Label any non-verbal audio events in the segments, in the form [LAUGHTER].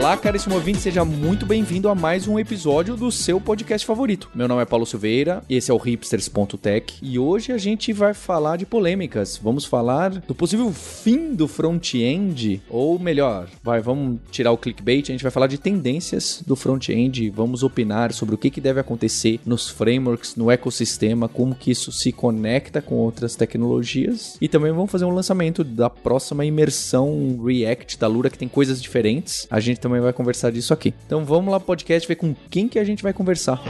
Olá, caríssimo ouvinte, seja muito bem-vindo a mais um episódio do seu podcast favorito. Meu nome é Paulo Silveira, esse é o hipsters.tech e hoje a gente vai falar de polêmicas. Vamos falar do possível fim do front-end, ou melhor, vai, vamos tirar o clickbait, a gente vai falar de tendências do front-end, vamos opinar sobre o que, que deve acontecer nos frameworks, no ecossistema, como que isso se conecta com outras tecnologias e também vamos fazer um lançamento da próxima imersão React da Lura que tem coisas diferentes. A gente também vai conversar disso aqui. Então vamos lá podcast ver com quem que a gente vai conversar.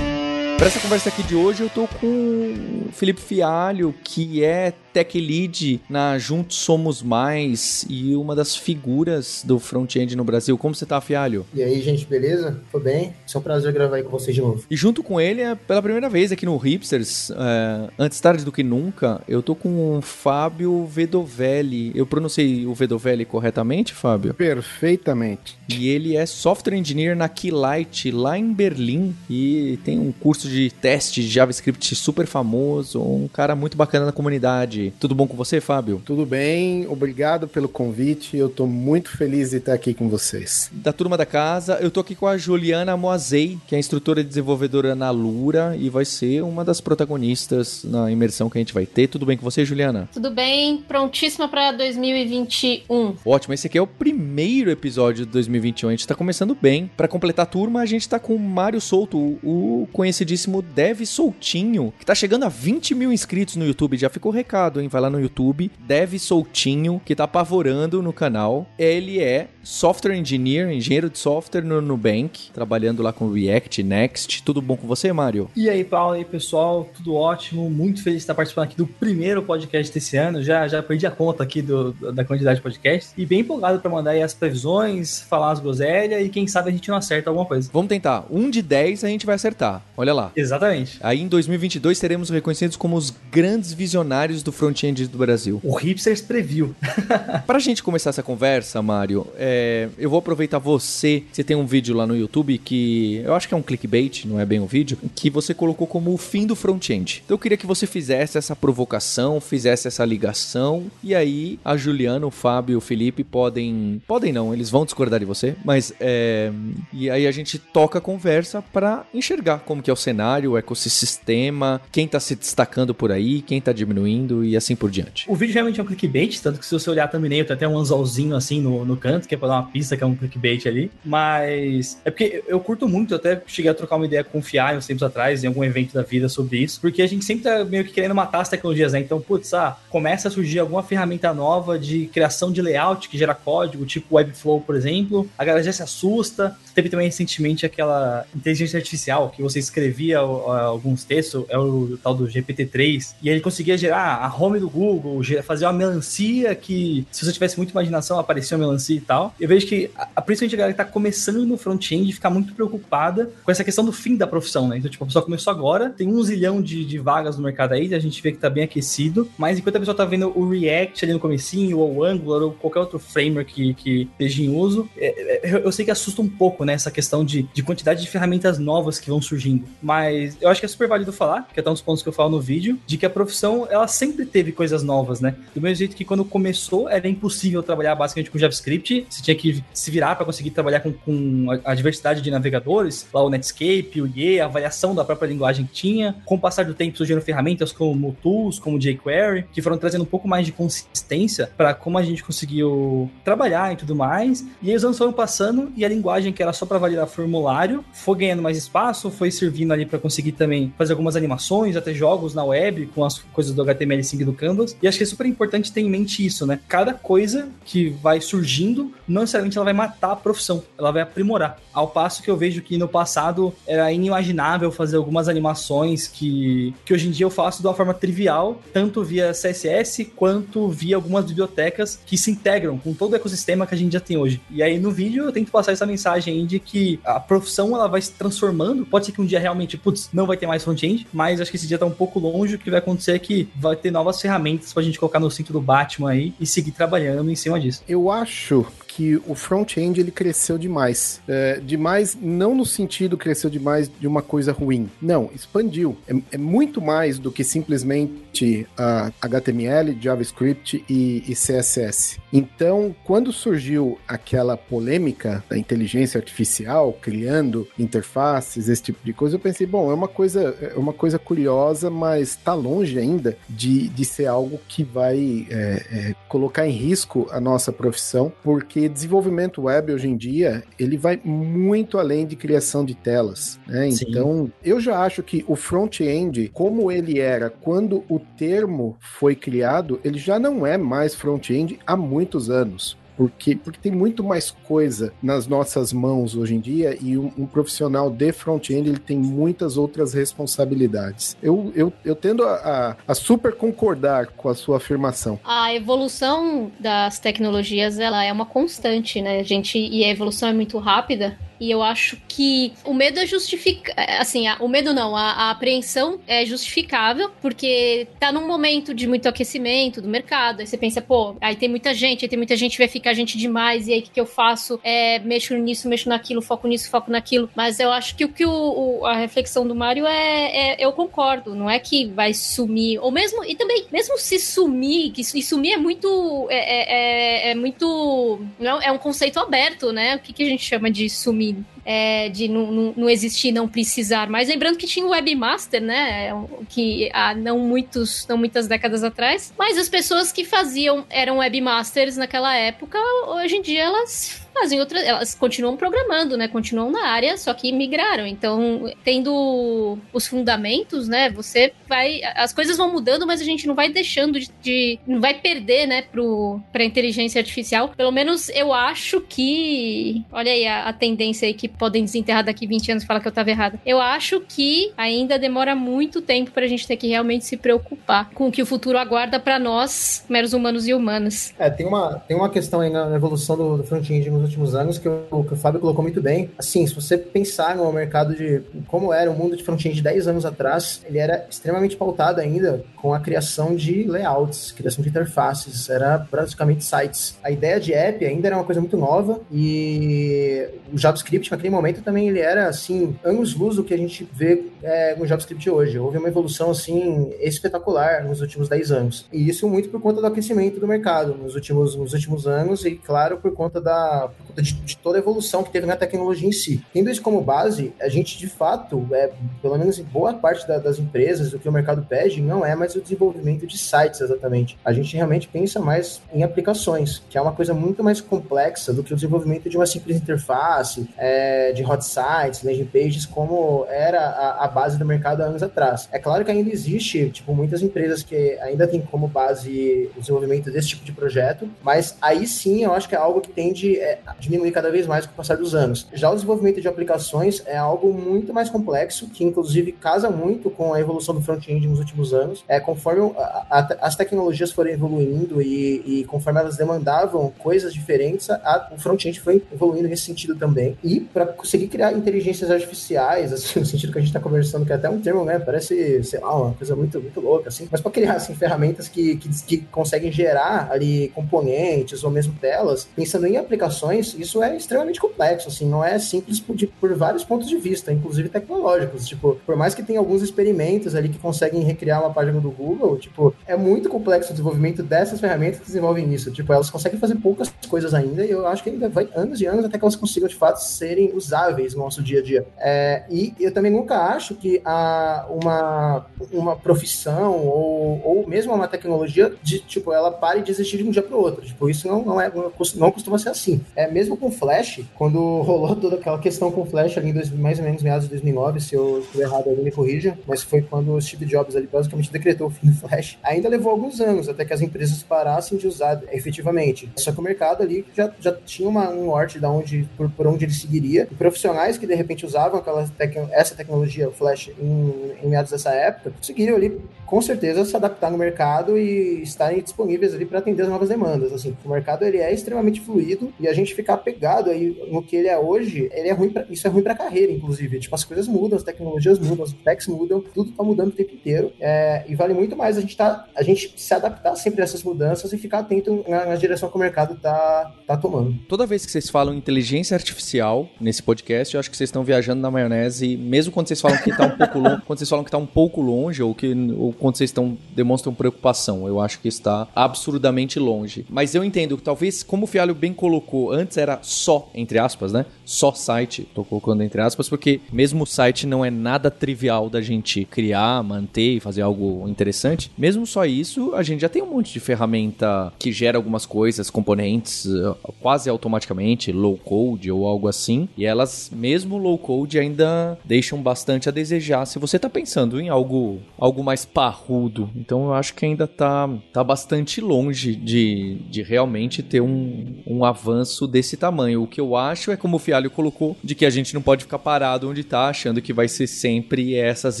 Para essa conversa aqui de hoje, eu tô com o Felipe Fialho, que é tech lead na Juntos Somos Mais e uma das figuras do front-end no Brasil. Como você tá, Fialho? E aí, gente, beleza? Tô bem. É um prazer gravar aí com vocês de novo. E junto com ele, é pela primeira vez aqui no Hipsters, é, antes tarde do que nunca, eu tô com o Fábio Vedovelli. Eu pronunciei o Vedovelli corretamente, Fábio? Perfeitamente. E ele é software engineer na Keylight, lá em Berlim, e tem um curso de teste de JavaScript super famoso, um cara muito bacana na comunidade. Tudo bom com você, Fábio? Tudo bem, obrigado pelo convite. Eu tô muito feliz de estar aqui com vocês. Da turma da casa, eu tô aqui com a Juliana Moazei, que é instrutora e desenvolvedora na Lura e vai ser uma das protagonistas na imersão que a gente vai ter. Tudo bem com você, Juliana? Tudo bem, prontíssima para 2021. Ótimo, esse aqui é o primeiro episódio de 2021. A gente tá começando bem. Para completar a turma, a gente tá com o Mário Souto, o conhecidíssimo Dev Soltinho, que tá chegando a 20 mil inscritos no YouTube. Já ficou o hein? Vai lá no YouTube, Dev Soltinho, que tá apavorando no canal. Ele é software engineer, engenheiro de software no Nubank, trabalhando lá com React, Next. Tudo bom com você, Mário? E aí, Paulo, e aí, pessoal? Tudo ótimo. Muito feliz de estar participando aqui do primeiro podcast desse ano. Já, já perdi a conta aqui do, da quantidade de podcasts. E bem empolgado para mandar aí as previsões, falar as groselhas e quem sabe a gente não acerta alguma coisa. Vamos tentar. Um de 10 a gente vai acertar. Olha lá. Exatamente. Aí em 2022 seremos reconhecidos como os grandes visionários do front-end do Brasil. O Hipsters previu. [LAUGHS] pra gente começar essa conversa, Mário, é, eu vou aproveitar você. Você tem um vídeo lá no YouTube que eu acho que é um clickbait, não é bem um vídeo, que você colocou como o fim do front-end. Então eu queria que você fizesse essa provocação, fizesse essa ligação e aí a Juliana, o Fábio, o Felipe podem, podem não, eles vão discordar de você, mas é, e aí a gente toca a conversa para enxergar como que é o cenário o ecossistema, quem está se destacando por aí, quem está diminuindo e assim por diante. O vídeo realmente é um clickbait, tanto que se você olhar também, tem até um anzolzinho assim no, no canto, que é para dar uma pista que é um clickbait ali. Mas é porque eu curto muito, eu até cheguei a trocar uma ideia com o uns tempos atrás, em algum evento da vida sobre isso, porque a gente sempre tá meio que querendo matar as tecnologias, né? Então, putz, ah, começa a surgir alguma ferramenta nova de criação de layout que gera código, tipo Webflow, por exemplo. A galera já se assusta. Teve também recentemente aquela inteligência artificial que você escrevia alguns textos, é o tal do GPT-3, e ele conseguia gerar a home do Google, fazer uma melancia que, se você tivesse muita imaginação, aparecia uma melancia e tal. Eu vejo que, principalmente a galera que tá começando no front-end, ficar muito preocupada com essa questão do fim da profissão, né? Então, tipo, a pessoa começou agora, tem um zilhão de, de vagas no mercado aí, a gente vê que tá bem aquecido, mas enquanto a pessoa tá vendo o React ali no comecinho, ou o Angular, ou qualquer outro framework que, que esteja em uso, é, é, eu sei que assusta um pouco, né, essa questão de, de quantidade de ferramentas novas que vão surgindo. Mas eu acho que é super válido falar, que é um dos pontos que eu falo no vídeo, de que a profissão, ela sempre teve coisas novas, né? Do mesmo jeito que quando começou, era impossível trabalhar basicamente com JavaScript, você tinha que se virar para conseguir trabalhar com, com a, diversidade de navegadores, lá o Netscape, o IE, a avaliação da própria linguagem que tinha. Com o passar do tempo, surgiram ferramentas como Tools, como jQuery, que foram trazendo um pouco mais de consistência para como a gente conseguiu trabalhar e tudo mais. E aí os anos foram passando e a linguagem que era só para validar formulário foi ganhando mais espaço, foi servindo ali para conseguir também fazer algumas animações, até jogos na web com as coisas do HTML5 seguir do Canvas. E acho que é super importante ter em mente isso, né? Cada coisa que vai surgindo, não necessariamente ela vai matar a profissão, ela vai aprimorar. Ao passo que eu vejo que no passado era inimaginável fazer algumas animações que, que hoje em dia eu faço de uma forma trivial, tanto via CSS quanto via algumas bibliotecas que se integram com todo o ecossistema que a gente já tem hoje. E aí no vídeo eu tento passar essa mensagem aí de que a profissão ela vai se transformando. Pode ser que um dia realmente, putz, não vai ter mais front-end, mas acho que esse dia tá um pouco longe. O que vai acontecer é que vai ter novas ferramentas pra gente colocar no cinto do Batman aí e seguir trabalhando em cima disso. Eu acho que o front-end ele cresceu demais. É, demais, não no sentido cresceu demais de uma coisa ruim. Não, expandiu. É, é muito mais do que simplesmente uh, HTML, JavaScript e, e, CSS. Então, quando surgiu aquela polêmica da inteligência artificial criando interfaces, esse tipo de coisa, eu pensei, bom, é uma coisa, é uma coisa curiosa, mas está longe ainda de, de ser algo que vai é, é, colocar em risco a nossa profissão, porque desenvolvimento web hoje em dia ele vai muito além de criação de telas. Né? Então, eu já acho que o front-end, como ele era quando o termo foi criado, ele já não é mais front-end há muitos anos porque, porque tem muito mais coisa nas nossas mãos hoje em dia e um, um profissional de front-end ele tem muitas outras responsabilidades. Eu, eu, eu tendo a, a, a, super concordar com a sua afirmação. A evolução das tecnologias ela é uma constante, né, gente? E a evolução é muito rápida. E eu acho que o medo é justificável. Assim, a, o medo não, a, a, apreensão é justificável, porque tá num momento de muito aquecimento do mercado. Aí você pensa, pô, aí tem muita gente, aí tem muita gente, vai ficar gente demais, e aí o que, que eu faço? É, mexo nisso, mexo naquilo, foco nisso, foco naquilo. Mas eu acho que o que o, o a reflexão do Mário é, é, Eu concordo, não é que vai sumir. Ou mesmo. E também, mesmo se sumir, que e sumir é muito. É, é, é, é muito. Não, é um conceito aberto, né? O que, que a gente chama de sumir? É, de não, existir, não precisar. Mas lembrando que tinha o Webmaster, né? Que há não, muitos, não muitas décadas atrás. Mas as pessoas que faziam, eram webmasters naquela época, hoje em dia elas fazem outras. Elas continuam programando, né? Continuam na área, só que migraram. Então, tendo os fundamentos, né? Você vai. As coisas vão mudando, mas a gente não vai deixando de. de não vai perder, né? Pro, pra inteligência artificial. Pelo menos eu acho que. Olha aí a, a tendência aí que podem desenterrar daqui 20 anos e falar que eu tava errada. Eu acho que ainda demora muito tempo pra gente ter que realmente se preocupar com o que o futuro aguarda para nós, meros humanos e humanas. É, tem uma, tem uma questão aí na evolução do, do front-end últimos anos que o, que o Fábio colocou muito bem. Assim, se você pensar no mercado de como era o mundo de front-end 10 anos atrás, ele era extremamente pautado ainda com a criação de layouts, criação de interfaces, era praticamente sites. A ideia de app ainda era uma coisa muito nova e o JavaScript naquele momento também ele era assim, anos-luz do que a gente vê é, no JavaScript hoje. Houve uma evolução assim espetacular nos últimos 10 anos. E isso muito por conta do aquecimento do mercado nos últimos, nos últimos anos e, claro, por conta da conta de, de, toda a evolução que teve na tecnologia em si. Tendo isso como base, a gente de fato, é, pelo menos em boa parte da, das empresas, do que o mercado pede, não é mais o desenvolvimento de sites exatamente. A gente realmente pensa mais em aplicações, que é uma coisa muito mais complexa do que o desenvolvimento de uma simples interface, é, de hot sites, landing pages, como era a, a base do mercado há anos atrás. É claro que ainda existe, tipo, muitas empresas que ainda têm como base o desenvolvimento desse tipo de projeto, mas aí sim eu acho que é algo que tende é, diminuir cada vez mais com o passar dos anos. Já o desenvolvimento de aplicações é algo muito mais complexo, que inclusive casa muito com a evolução do front-end nos últimos anos. É, conforme a, a, as tecnologias foram evoluindo e, e, conforme elas demandavam coisas diferentes, a, o front-end foi evoluindo nesse sentido também. E para conseguir criar inteligências artificiais, assim, [LAUGHS] no sentido que a gente está conversando, que é até um termo, né? Parece, sei lá, uma coisa muito, muito louca, assim. Mas para criar, assim, ferramentas que, que, que conseguem gerar ali componentes ou mesmo telas, pensando em aplicações, isso é extremamente complexo, assim, não é simples por, de, por vários pontos de vista, inclusive tecnológicos. Tipo, por mais que tenha alguns experimentos ali que conseguem recriar uma página do Google, tipo, é muito complexo o desenvolvimento dessas ferramentas que desenvolvem isso. Tipo, elas conseguem fazer poucas coisas ainda e eu acho que ainda vai anos e anos até que elas consigam, de fato, serem usáveis no nosso dia a dia. É, e eu também nunca acho que a, uma, uma profissão ou, ou mesmo uma tecnologia, de, tipo, ela pare de existir de um dia para o outro. Tipo, isso não, não, é, não costuma ser assim. É mesmo com Flash, quando [LAUGHS] rolou toda aquela questão com Flash ali em dois, mais ou menos meados de 2009, se eu estiver errado, alguém me corrija, mas foi quando o Steve Jobs ali basicamente decretou o fim do Flash. Ainda levou alguns anos até que as empresas parassem de usar efetivamente. Só que o mercado ali já, já tinha uma, um norte da onde, por, por onde ele seguiria. E profissionais que de repente usavam aquela tec essa tecnologia, Flash, em, em meados dessa época, conseguiram ali com certeza se adaptar no mercado e estarem disponíveis ali para atender as novas demandas. Assim, o mercado ele é extremamente fluido e a gente ficar pegado aí no que ele é hoje, ele é ruim pra, isso é ruim para a carreira, inclusive. Tipo, as coisas mudam, as tecnologias mudam, as techs mudam, tudo está mudando o tempo inteiro. É, e vale muito mais a gente tá, a gente se adaptar sempre a essas mudanças e ficar atento na, na direção que o mercado está tá tomando. Toda vez que vocês falam inteligência artificial nesse podcast, eu acho que vocês estão viajando na maionese, mesmo quando vocês falam que está um pouco longe, [LAUGHS] quando vocês falam que está um pouco longe ou que ou quando vocês estão demonstram preocupação. Eu acho que está absurdamente longe. Mas eu entendo que talvez, como o Fialho bem colocou, antes era só, entre aspas, né? Só site, tô colocando entre aspas, porque mesmo o site não é nada trivial da gente criar, manter e fazer algo interessante. Mesmo só isso, a gente já tem um monte de ferramenta que gera algumas coisas, componentes, eh, quase automaticamente, low code ou algo assim. E elas, mesmo low code, ainda deixam bastante a desejar se você tá pensando em algo, algo mais parrudo. Então eu acho que ainda tá, tá bastante longe de, de realmente ter um, um avanço desse tamanho. O que eu acho é, como o Colocou, de que a gente não pode ficar parado onde tá, achando que vai ser sempre essas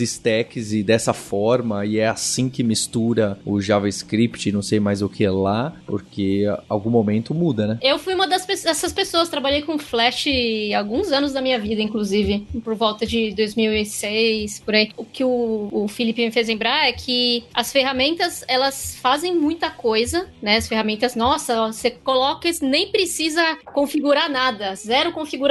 stacks e dessa forma, e é assim que mistura o JavaScript, não sei mais o que lá, porque algum momento muda, né? Eu fui uma das, dessas pessoas, trabalhei com Flash alguns anos da minha vida, inclusive, por volta de 2006, por aí. O que o, o Felipe me fez lembrar é que as ferramentas, elas fazem muita coisa, né? As ferramentas, nossa, você coloca, nem precisa configurar nada, zero configuração,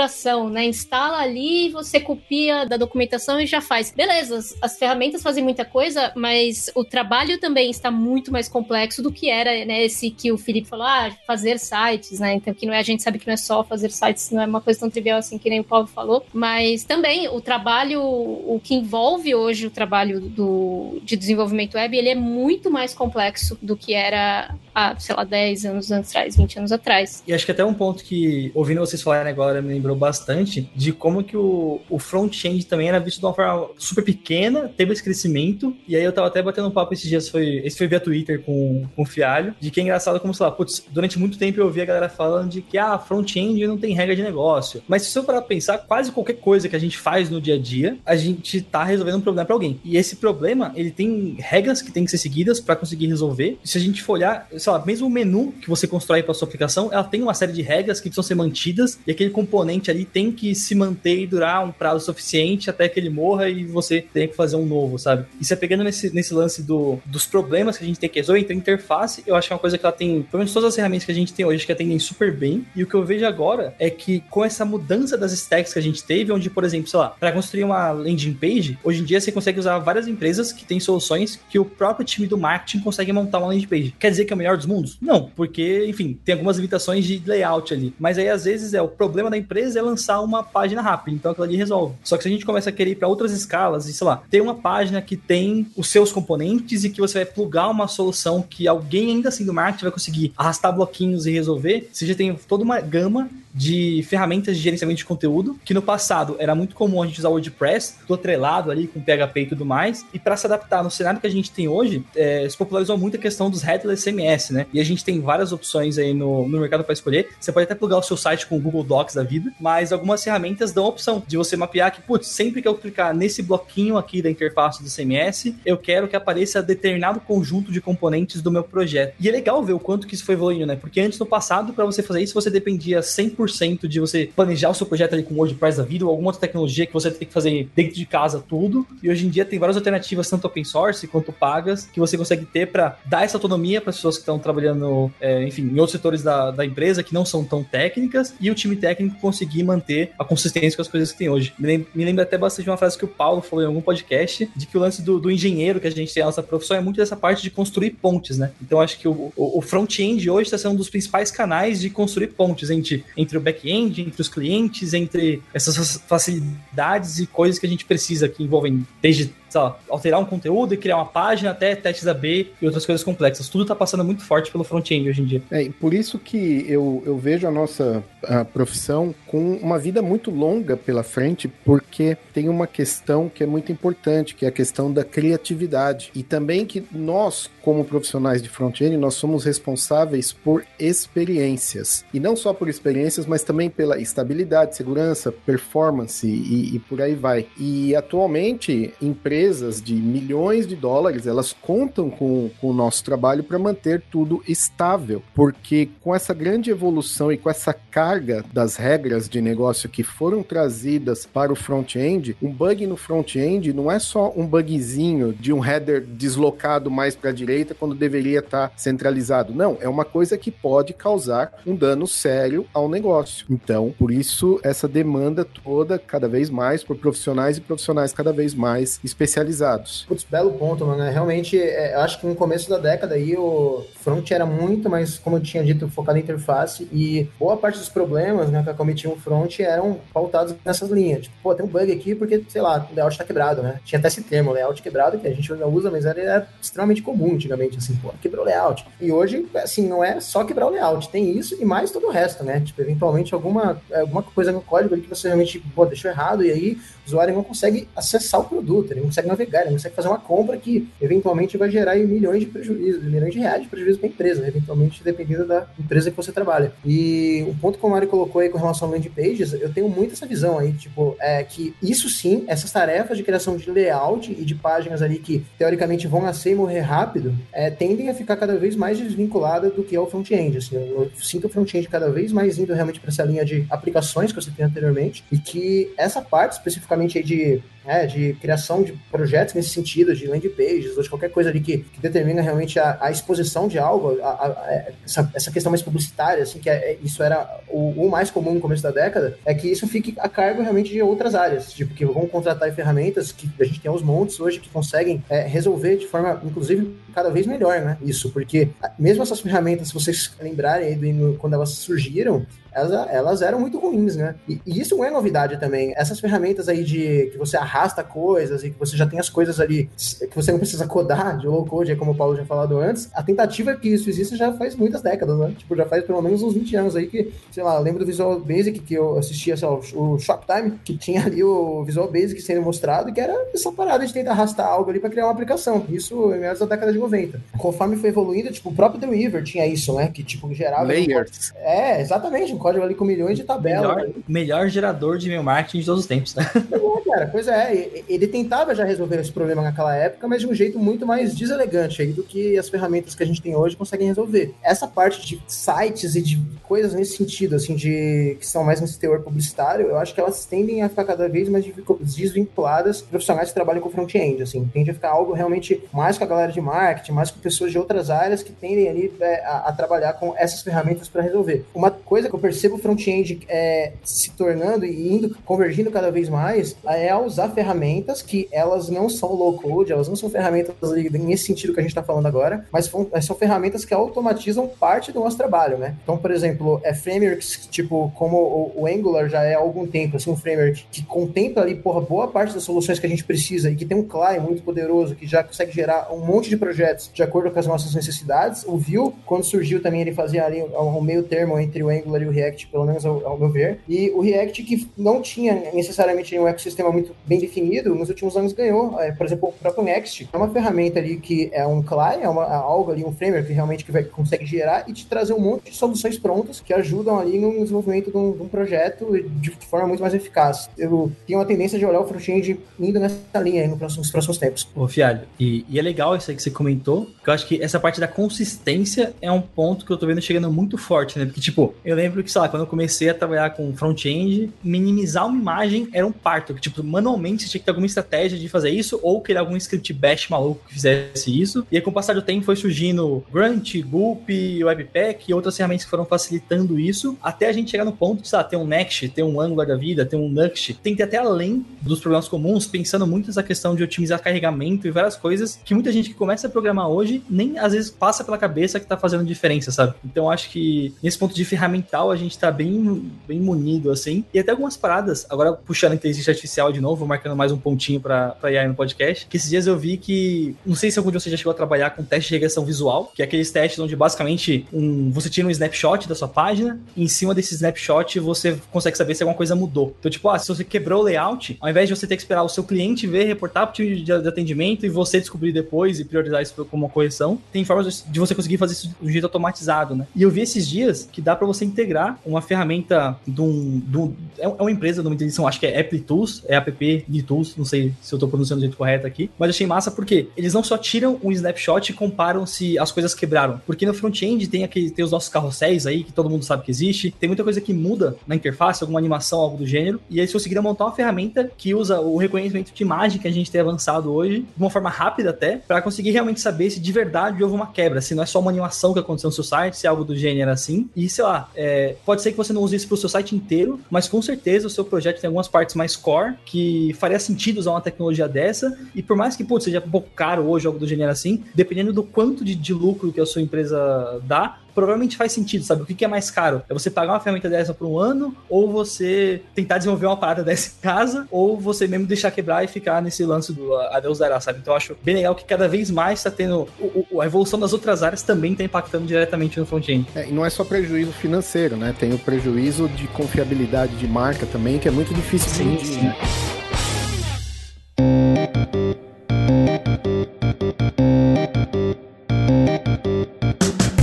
né? Instala ali, você copia da documentação e já faz. Beleza, as, as ferramentas fazem muita coisa, mas o trabalho também está muito mais complexo do que era, né? Esse que o Felipe falou, ah, fazer sites, né? Então, que não é, a gente sabe que não é só fazer sites, não é uma coisa tão trivial assim que nem o Paulo falou, mas também o trabalho, o que envolve hoje o trabalho do, de desenvolvimento web, ele é muito mais complexo do que era há, sei lá, 10 anos atrás, 20 anos atrás. E acho que até um ponto que, ouvindo vocês falarem agora, me lembrou bastante de como que o, o front-end também era visto de uma forma super pequena, teve esse crescimento, e aí eu tava até batendo um papo esses dias, foi, esse foi via Twitter com, com o Fialho, de que é engraçado como, sei lá, putz, durante muito tempo eu ouvi a galera falando de que, ah, front-end não tem regra de negócio. Mas se eu parar pensar, quase qualquer coisa que a gente faz no dia a dia, a gente tá resolvendo um problema para alguém. E esse problema, ele tem regras que têm que ser seguidas para conseguir resolver. Se a gente for olhar, sei lá, mesmo o menu que você constrói para sua aplicação, ela tem uma série de regras que precisam ser mantidas e aquele componente ali tem que se manter e durar um prazo suficiente até que ele morra e você tem que fazer um novo, sabe? E você pegando nesse, nesse lance do, dos problemas que a gente tem que resolver, então interface, eu acho que é uma coisa que ela tem, pelo menos todas as ferramentas que a gente tem hoje que atendem super bem. E o que eu vejo agora é que com essa mudança das stacks que a gente teve, onde, por exemplo, sei lá, para construir uma landing page, hoje em dia você consegue usar várias empresas que têm soluções que o próprio time do marketing consegue montar uma landing page. Quer dizer que é o melhor dos mundos? Não, porque, enfim, tem algumas limitações de layout ali. Mas aí, às vezes, é o problema da empresa é lançar uma página rápida, então aquilo ali resolve. Só que se a gente começa a querer ir para outras escalas, e sei lá, ter uma página que tem os seus componentes e que você vai plugar uma solução que alguém ainda assim do marketing vai conseguir arrastar bloquinhos e resolver, você já tem toda uma gama de ferramentas de gerenciamento de conteúdo, que no passado era muito comum a gente usar o WordPress, todo atrelado ali com PHP e tudo mais, e para se adaptar no cenário que a gente tem hoje, é, se popularizou muito a questão dos headless CMS, né? E a gente tem várias opções aí no, no mercado para escolher. Você pode até plugar o seu site com o Google Docs da vida, mas algumas ferramentas dão a opção de você mapear que, putz, sempre que eu clicar nesse bloquinho aqui da interface do CMS, eu quero que apareça determinado conjunto de componentes do meu projeto. E é legal ver o quanto que isso foi evoluindo, né? Porque antes, no passado, para você fazer isso, você dependia 100% 100% de você planejar o seu projeto ali com WordPress da vida ou alguma outra tecnologia que você tem que fazer dentro de casa tudo. E hoje em dia tem várias alternativas, tanto open source quanto pagas, que você consegue ter para dar essa autonomia para as pessoas que estão trabalhando, é, enfim, em outros setores da, da empresa que não são tão técnicas e o time técnico conseguir manter a consistência com as coisas que tem hoje. Me lembra, até bastante uma frase que o Paulo falou em algum podcast, de que o lance do, do engenheiro que a gente tem na nossa profissão é muito dessa parte de construir pontes, né? Então acho que o, o, o front-end hoje está sendo um dos principais canais de construir pontes entre, entre o back-end, entre os clientes, entre essas facilidades e coisas que a gente precisa, que envolvem desde lá, alterar um conteúdo e criar uma página, até testes AB e outras coisas complexas. Tudo está passando muito forte pelo front-end hoje em dia. É, por isso que eu, eu vejo a nossa a profissão com uma vida muito longa pela frente, porque tem uma questão que é muito importante, que é a questão da criatividade. E também que nós, como profissionais de front-end, nós somos responsáveis por experiências. E não só por experiências, mas também pela estabilidade, segurança, performance e, e por aí vai. E atualmente, empresas de milhões de dólares, elas contam com, com o nosso trabalho para manter tudo estável, porque com essa grande evolução e com essa carga das regras de negócio que foram trazidas para o front-end, um bug no front-end não é só um bugzinho de um header deslocado mais para a direita quando deveria estar tá centralizado. Não, é uma coisa que pode causar um dano sério ao negócio. Então, por isso, essa demanda toda cada vez mais por profissionais e profissionais cada vez mais especializados. Putz, belo ponto, mano. É, realmente, é, acho que no começo da década aí o front era muito mais, como eu tinha dito, focado em interface e boa parte dos problemas né, que acometiam o front eram pautados nessas linhas. Tipo, pô, tem um bug aqui porque, sei lá, o layout tá quebrado, né? Tinha até esse termo, layout quebrado, que a gente ainda usa, mas era, era extremamente comum antigamente, assim, pô, quebrou o layout. E hoje, assim, não é só quebrar o layout, tem isso e mais todo o resto, né? Tipo, eventualmente alguma, alguma coisa no código que você realmente, pô, deixou errado e aí usuário não consegue acessar o produto, ele não consegue navegar, ele não consegue fazer uma compra que eventualmente vai gerar milhões de prejuízos, milhões de reais de prejuízo para a empresa, eventualmente dependendo da empresa que você trabalha. E o ponto que o Mário colocou aí com relação a landing pages, eu tenho muito essa visão aí, tipo, é que isso sim, essas tarefas de criação de layout e de páginas ali que teoricamente vão nascer e morrer rápido, é, tendem a ficar cada vez mais desvinculadas do que é o front-end. Assim, eu, eu sinto o front-end cada vez mais indo realmente para essa linha de aplicações que você tem anteriormente e que essa parte especificamente aí de né, de criação de projetos nesse sentido, de landing pages, ou de qualquer coisa ali que, que determina realmente a, a, exposição de algo, a, a, essa, essa, questão mais publicitária, assim, que é, é, isso era o, o, mais comum no começo da década, é que isso fique a cargo realmente de outras áreas, tipo, que vão contratar ferramentas que a gente tem aos montes hoje que conseguem é, resolver de forma, inclusive, cada vez melhor, né? Isso, porque mesmo essas ferramentas, se vocês lembrarem aí do, quando elas surgiram, elas, elas eram muito ruins, né? E, e, isso não é novidade também. Essas ferramentas aí de que você arrasta coisas e que você já tem as coisas ali que você não precisa codar de low code, como o Paulo já falado antes, a tentativa que isso exista já faz muitas décadas, né? Tipo, já faz pelo menos uns 20 anos aí que, sei lá, lembro do Visual Basic que eu assistia, sei lá, o Shoptime, que tinha ali o Visual Basic sendo mostrado, que era essa parada de tentar arrastar algo ali para criar uma aplicação. Isso em meados da década de 90. Conforme foi evoluindo, tipo, o próprio Dreamweaver tinha isso, né? Que, tipo, gerava... Layers. Um... É, exatamente, um código ali com milhões de tabelas. Melhor, melhor gerador de e-mail marketing de todos os tempos, né? É, cara, pois é, ele tentava já resolver esse problema naquela época, mas de um jeito muito mais deselegante aí do que as ferramentas que a gente tem hoje conseguem resolver. Essa parte de sites e de coisas nesse sentido, assim, de que são mais nesse teor publicitário, eu acho que elas tendem a ficar cada vez mais desvinculadas profissionais que trabalham com front-end, assim, tende a ficar algo realmente mais com a galera de marketing, mais com pessoas de outras áreas que tendem ali é, a, a, trabalhar com essas ferramentas para resolver. Uma coisa que eu percebo o front-end é, se tornando e indo, convergindo cada vez mais, é a usar ferramentas que elas não são low-code, elas não são ferramentas nesse sentido que a gente está falando agora, mas são ferramentas que automatizam parte do nosso trabalho, né? Então, por exemplo, é frameworks tipo como o, Angular já é há algum tempo, assim, um framework que contempla ali, porra, boa parte das soluções que a gente precisa e que tem um client muito poderoso, que já consegue gerar um monte de projetos de acordo com as nossas necessidades. O Vue, quando surgiu também, ele fazia ali um meio termo entre o Angular e o React, pelo menos ao, ao meu ver. E o React, que não tinha necessariamente um ecossistema muito bem definido, nos últimos anos ganhou. É, por exemplo, o próprio Next é uma ferramenta ali que é um client, é, uma, é algo ali, um framework que realmente que vai, consegue gerar e te trazer um monte de soluções prontas que ajudam ali no desenvolvimento de um, de um projeto de forma muito mais eficaz. Eu tenho uma tendência de olhar o front-end indo nessa linha aí nos próximos, tempos. Ô, Fialho, e, e, é legal isso aí que você comentou, porque eu acho que essa parte da consistência é um ponto que eu tô vendo chegando muito forte, né? Porque, tipo, eu lembro que, sei lá, quando eu comecei a trabalhar com front-end, minimizar uma imagem era um parto. Que, tipo, manualmente você tinha que ter alguma estratégia de fazer isso, ou criar algum script bash maluco que fizesse isso. E aí, com o passar do tempo, foi surgindo Grunt, Gulp, Webpack e outras ferramentas que foram facilitando isso, até a gente chegar no ponto de, sei lá, ter um Next, ter um Angular da vida, ter um Nuxt, tem que ir até além dos problemas comuns, pensando muito nessa questão de otimizar carregamento e várias coisas que muita gente que começa a programar hoje nem às vezes passa pela cabeça que tá fazendo diferença, sabe? Então acho que nesse ponto de ferramental a gente tá bem, bem munido, assim. E até algumas paradas, agora puxando a inteligência artificial de novo, marcando mais um pontinho pra AI no podcast, que esses dias eu vi que, não sei se algum de vocês já chegou a trabalhar com teste de regressão visual, que é aqueles testes onde basicamente um, você tira um snapshot da sua página e em cima desse snapshot você consegue saber se alguma coisa mudou. Então, tipo, ah, se você quebrou o layout, ao invés de você ter que esperar o seu cliente ver, reportar pro time de atendimento e você descobrir depois e priorizar isso como uma correção, tem formas de você conseguir fazer isso de um jeito automatizado, né? E eu vi esses dias que dá para você integrar uma ferramenta de um, de um é uma empresa de uma inteligência, acho que é Apple Tools, é app de Tools, não sei se eu tô pronunciando do jeito correto aqui, mas achei massa porque eles não só tiram um snapshot e comparam se as coisas quebraram, porque no front-end tem tem os nossos carrosséis aí que todo mundo sabe que existe, tem muita coisa que muda na interface, alguma animação, algo do gênero, e eles conseguiram montar uma ferramenta que usa o reconhecimento de imagem que a gente tem avançado hoje, de uma forma rápida até, para conseguir realmente saber se de verdade houve uma quebra, se não é só uma animação que aconteceu no seu site, se é algo do gênero assim, e sei lá, é, pode ser que você não use isso pro seu site inteiro, mas com certeza o seu projeto tem algumas partes mais core que faria sentido usar uma tecnologia dessa, e por mais que putz, seja um pouco caro hoje algo do gênero assim, dependendo do quanto de, de lucro que a sua empresa dá, provavelmente faz sentido, sabe? O que, que é mais caro? É você pagar uma ferramenta dessa por um ano, ou você tentar desenvolver uma parada [LAUGHS] dessa em casa, ou você mesmo deixar quebrar e ficar nesse lance do adeus dará, sabe? Então eu acho bem legal que cada vez mais está tendo. O, o, a evolução das outras áreas também está impactando diretamente no front-end. É, e não é só prejuízo financeiro, né? Tem o prejuízo de confiabilidade de marca também, que é muito difícil de medir, né?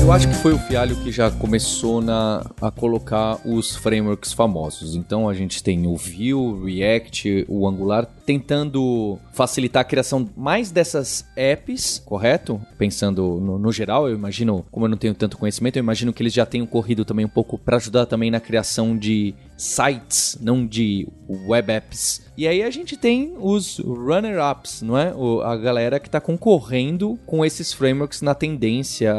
Eu acho que foi o Fialho que já começou na, a colocar os frameworks famosos. Então a gente tem o Vue, o React, o Angular, tentando facilitar a criação mais dessas apps, correto? Pensando no, no geral, eu imagino, como eu não tenho tanto conhecimento, eu imagino que eles já tenham corrido também um pouco para ajudar também na criação de sites, não de web apps. E aí a gente tem os runner-ups, não é? O, a galera que está concorrendo com esses frameworks na tendência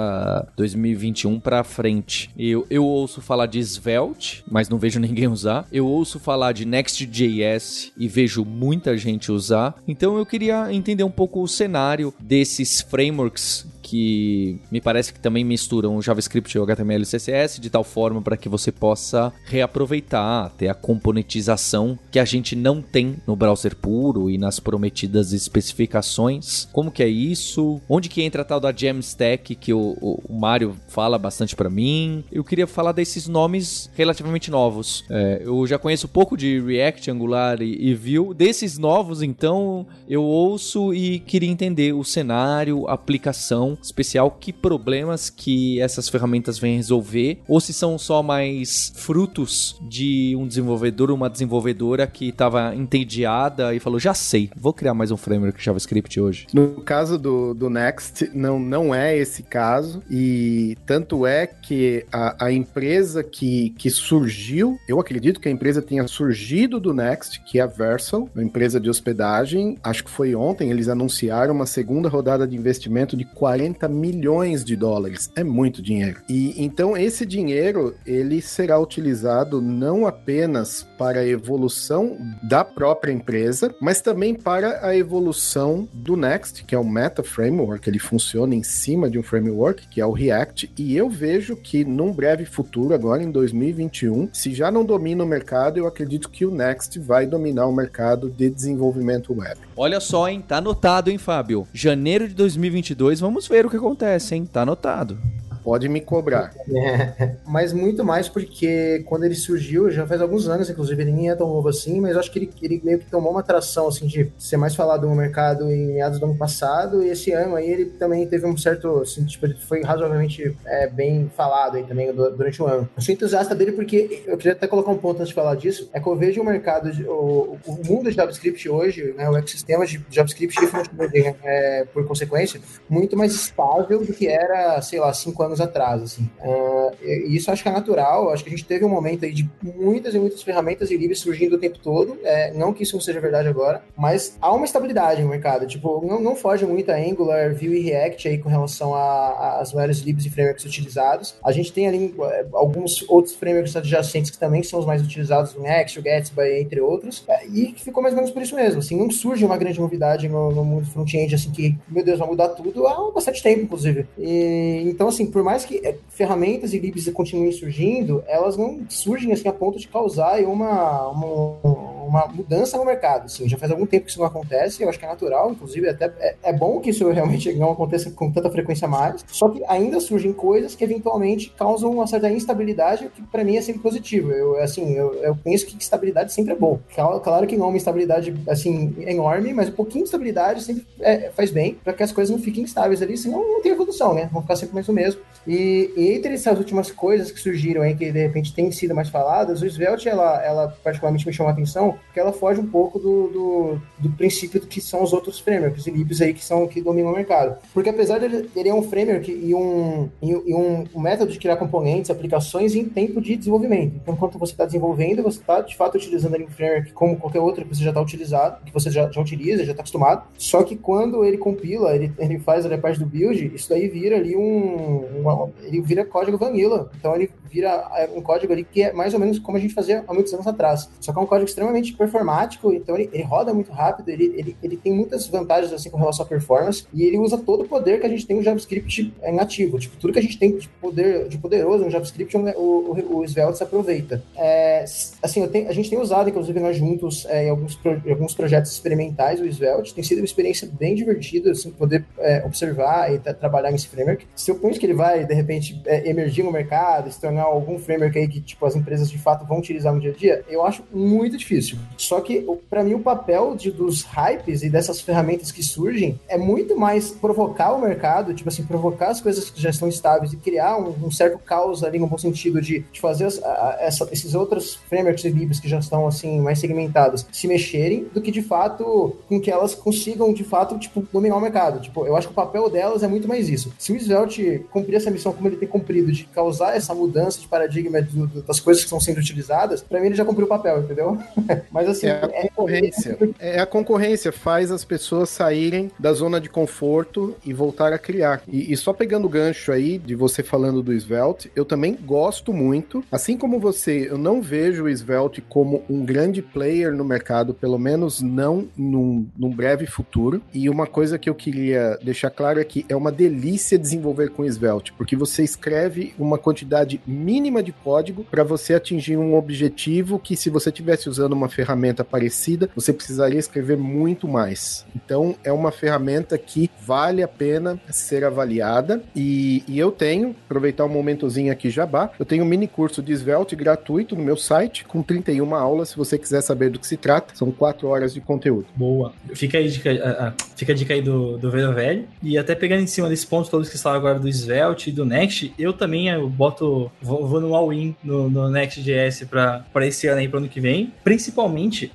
2021 para frente. Eu, eu ouço falar de Svelte, mas não vejo [LAUGHS] ninguém usar. Eu ouço falar de Next.js e vejo muita gente usar. Então eu queria entender um pouco o cenário desses frameworks que me parece que também misturam JavaScript HTML e CSS de tal forma para que você possa reaproveitar, ter a componentização que a gente não tem no browser puro e nas prometidas especificações. Como que é isso? Onde que entra a tal da Jamstack que o, o, o Mário fala bastante para mim? Eu queria falar desses nomes relativamente novos. É, eu já conheço pouco de React, Angular e, e Vue. Desses novos, então, eu ouço e queria entender o cenário, a aplicação especial, que problemas que essas ferramentas vêm resolver, ou se são só mais frutos de um desenvolvedor, uma desenvolvedora que estava entediada e falou: já sei, vou criar mais um framework JavaScript hoje. No caso do, do Next, não, não é esse caso, e tanto é que a, a empresa que, que surgiu, eu acredito que a empresa tenha surgido do Next, que é a Versal, uma empresa de hospedagem, acho que foi ontem, eles anunciaram uma segunda rodada de investimento de 40 40 milhões de dólares. É muito dinheiro. E então esse dinheiro ele será utilizado não apenas para a evolução da própria empresa, mas também para a evolução do Next, que é o Meta Framework. Ele funciona em cima de um framework que é o React. E eu vejo que num breve futuro, agora em 2021, se já não domina o mercado, eu acredito que o Next vai dominar o mercado de desenvolvimento web. Olha só, hein? Tá anotado, hein, Fábio? Janeiro de 2022, vamos ver o que acontece, hein? Tá anotado. Pode me cobrar. [LAUGHS] Mas muito mais porque quando ele surgiu, já faz alguns anos, inclusive, ele nem é tão novo assim, mas acho que ele, ele meio que tomou uma atração, assim, de ser mais falado no mercado em meados do ano passado, e esse ano aí ele também teve um certo, assim, tipo, ele foi razoavelmente é, bem falado aí também durante o ano. Eu sou entusiasta dele porque, eu queria até colocar um ponto antes de falar disso, é que eu vejo o mercado, o, o mundo de JavaScript hoje, né, o ecossistema de JavaScript [LAUGHS] é, por consequência, muito mais estável do que era, sei lá, cinco anos anos atrás, assim. Uh, e isso acho que é natural, acho que a gente teve um momento aí de muitas e muitas ferramentas e libs surgindo o tempo todo, é, não que isso não seja verdade agora, mas há uma estabilidade no mercado, tipo, não, não foge muito a Angular, Vue e React aí com relação às maiores libs e frameworks utilizados. A gente tem ali é, alguns outros frameworks adjacentes que também são os mais utilizados, o Next, o Gatsby, entre outros, é, e ficou mais ou menos por isso mesmo, assim, não surge uma grande novidade no, no mundo front-end, assim, que, meu Deus, vai mudar tudo há bastante tempo, inclusive. E, então, assim, por mais que é, ferramentas e libs continuem surgindo, elas não surgem, assim, a ponto de causar uma, uma uma mudança no mercado. Assim, já faz algum tempo que isso não acontece, eu acho que é natural, inclusive até é, é bom que isso realmente não aconteça com tanta frequência mais, só que ainda surgem coisas que eventualmente causam uma certa instabilidade, que para mim é sempre positivo. Eu, assim, eu, eu penso que estabilidade sempre é bom. Claro que não é uma estabilidade, assim, enorme, mas um pouquinho de estabilidade sempre é, faz bem, para que as coisas não fiquem instáveis ali, senão não tem evolução, né? Vão ficar sempre mais o mesmo. E, e entre essas últimas coisas que surgiram aí, que de repente têm sido mais faladas, o Svelte, ela, ela particularmente me chamou a atenção, porque ela foge um pouco do, do, do princípio que são os outros frameworks e libs aí que são que dominam o mercado. Porque apesar dele ele é um framework e um, e, e um, método de criar componentes, aplicações em tempo de desenvolvimento. Então, enquanto você está desenvolvendo, você está de fato utilizando um framework como qualquer outro que você já está utilizado, que você já, já utiliza, já está acostumado. Só que quando ele compila, ele, ele faz a parte do build, isso daí vira ali um. Uma, ele vira código vanilla. Então ele vira é, um código ali que é mais ou menos como a gente fazia há muitos anos atrás. Só que é um código extremamente performático, então ele, ele roda muito rápido, ele, ele, ele tem muitas vantagens assim com relação à performance, e ele usa todo o poder que a gente tem no JavaScript nativo. Tipo, tudo que a gente tem de, poder, de poderoso no JavaScript, o, o, o Svelte se aproveita. É, assim, tenho, a gente tem usado, inclusive, nós juntos, é, em alguns, pro, em alguns projetos experimentais, o Svelte, tem sido uma experiência bem divertida, assim, poder é, observar e trabalhar nesse framework. Se eu penso que ele vai, de repente, é, emergir no mercado, se tornar algum framework aí que, tipo, as empresas de fato vão utilizar no dia a dia, eu acho muito difícil. Só que, para mim, o papel de, dos hypes e dessas ferramentas que surgem é muito mais provocar o mercado, tipo assim, provocar as coisas que já estão estáveis e criar um, um certo caos ali, no bom sentido de, de fazer as, a, essa, esses outros frameworks e libs que já estão, assim, mais segmentados se mexerem, do que, de fato, com que elas consigam, de fato, tipo, dominar o mercado. Tipo, eu acho que o papel delas é muito mais isso. Se o Svelte cumprir essa missão como ele tem cumprido, de causar essa mudança de paradigma do, do, das coisas que estão sendo utilizadas, para mim ele já cumpriu o papel, entendeu? [LAUGHS] Mas assim. É a é- concorrência. É, é, a concorrência, faz as pessoas saírem da zona de conforto e voltar a criar. E, e só pegando o gancho aí de você falando do Svelte, eu também gosto muito. Assim como você, eu não vejo o Svelte como um grande player no mercado, pelo menos não num, num breve futuro. E uma coisa que eu queria deixar claro é que é uma delícia desenvolver com Svelte, porque você escreve uma quantidade mínima de código para você atingir um objetivo que se você tivesse usando uma ferramenta parecida, você precisaria escrever muito mais. Então é uma ferramenta que vale a pena ser avaliada e, e eu tenho, aproveitar um momentozinho aqui jabá, eu tenho um mini curso de Svelte gratuito no meu site com 31 aulas, se você quiser saber do que se trata, são 4 horas de conteúdo. Boa. Fica aí dica, uh, uh, fica a dica aí do, do Velho Velho e até pegando em cima desse ponto todos que falaram agora do Svelte e do Next, eu também eu boto, vou, vou no all-in no, no Next.js para esse ano aí, para ano que vem, principalmente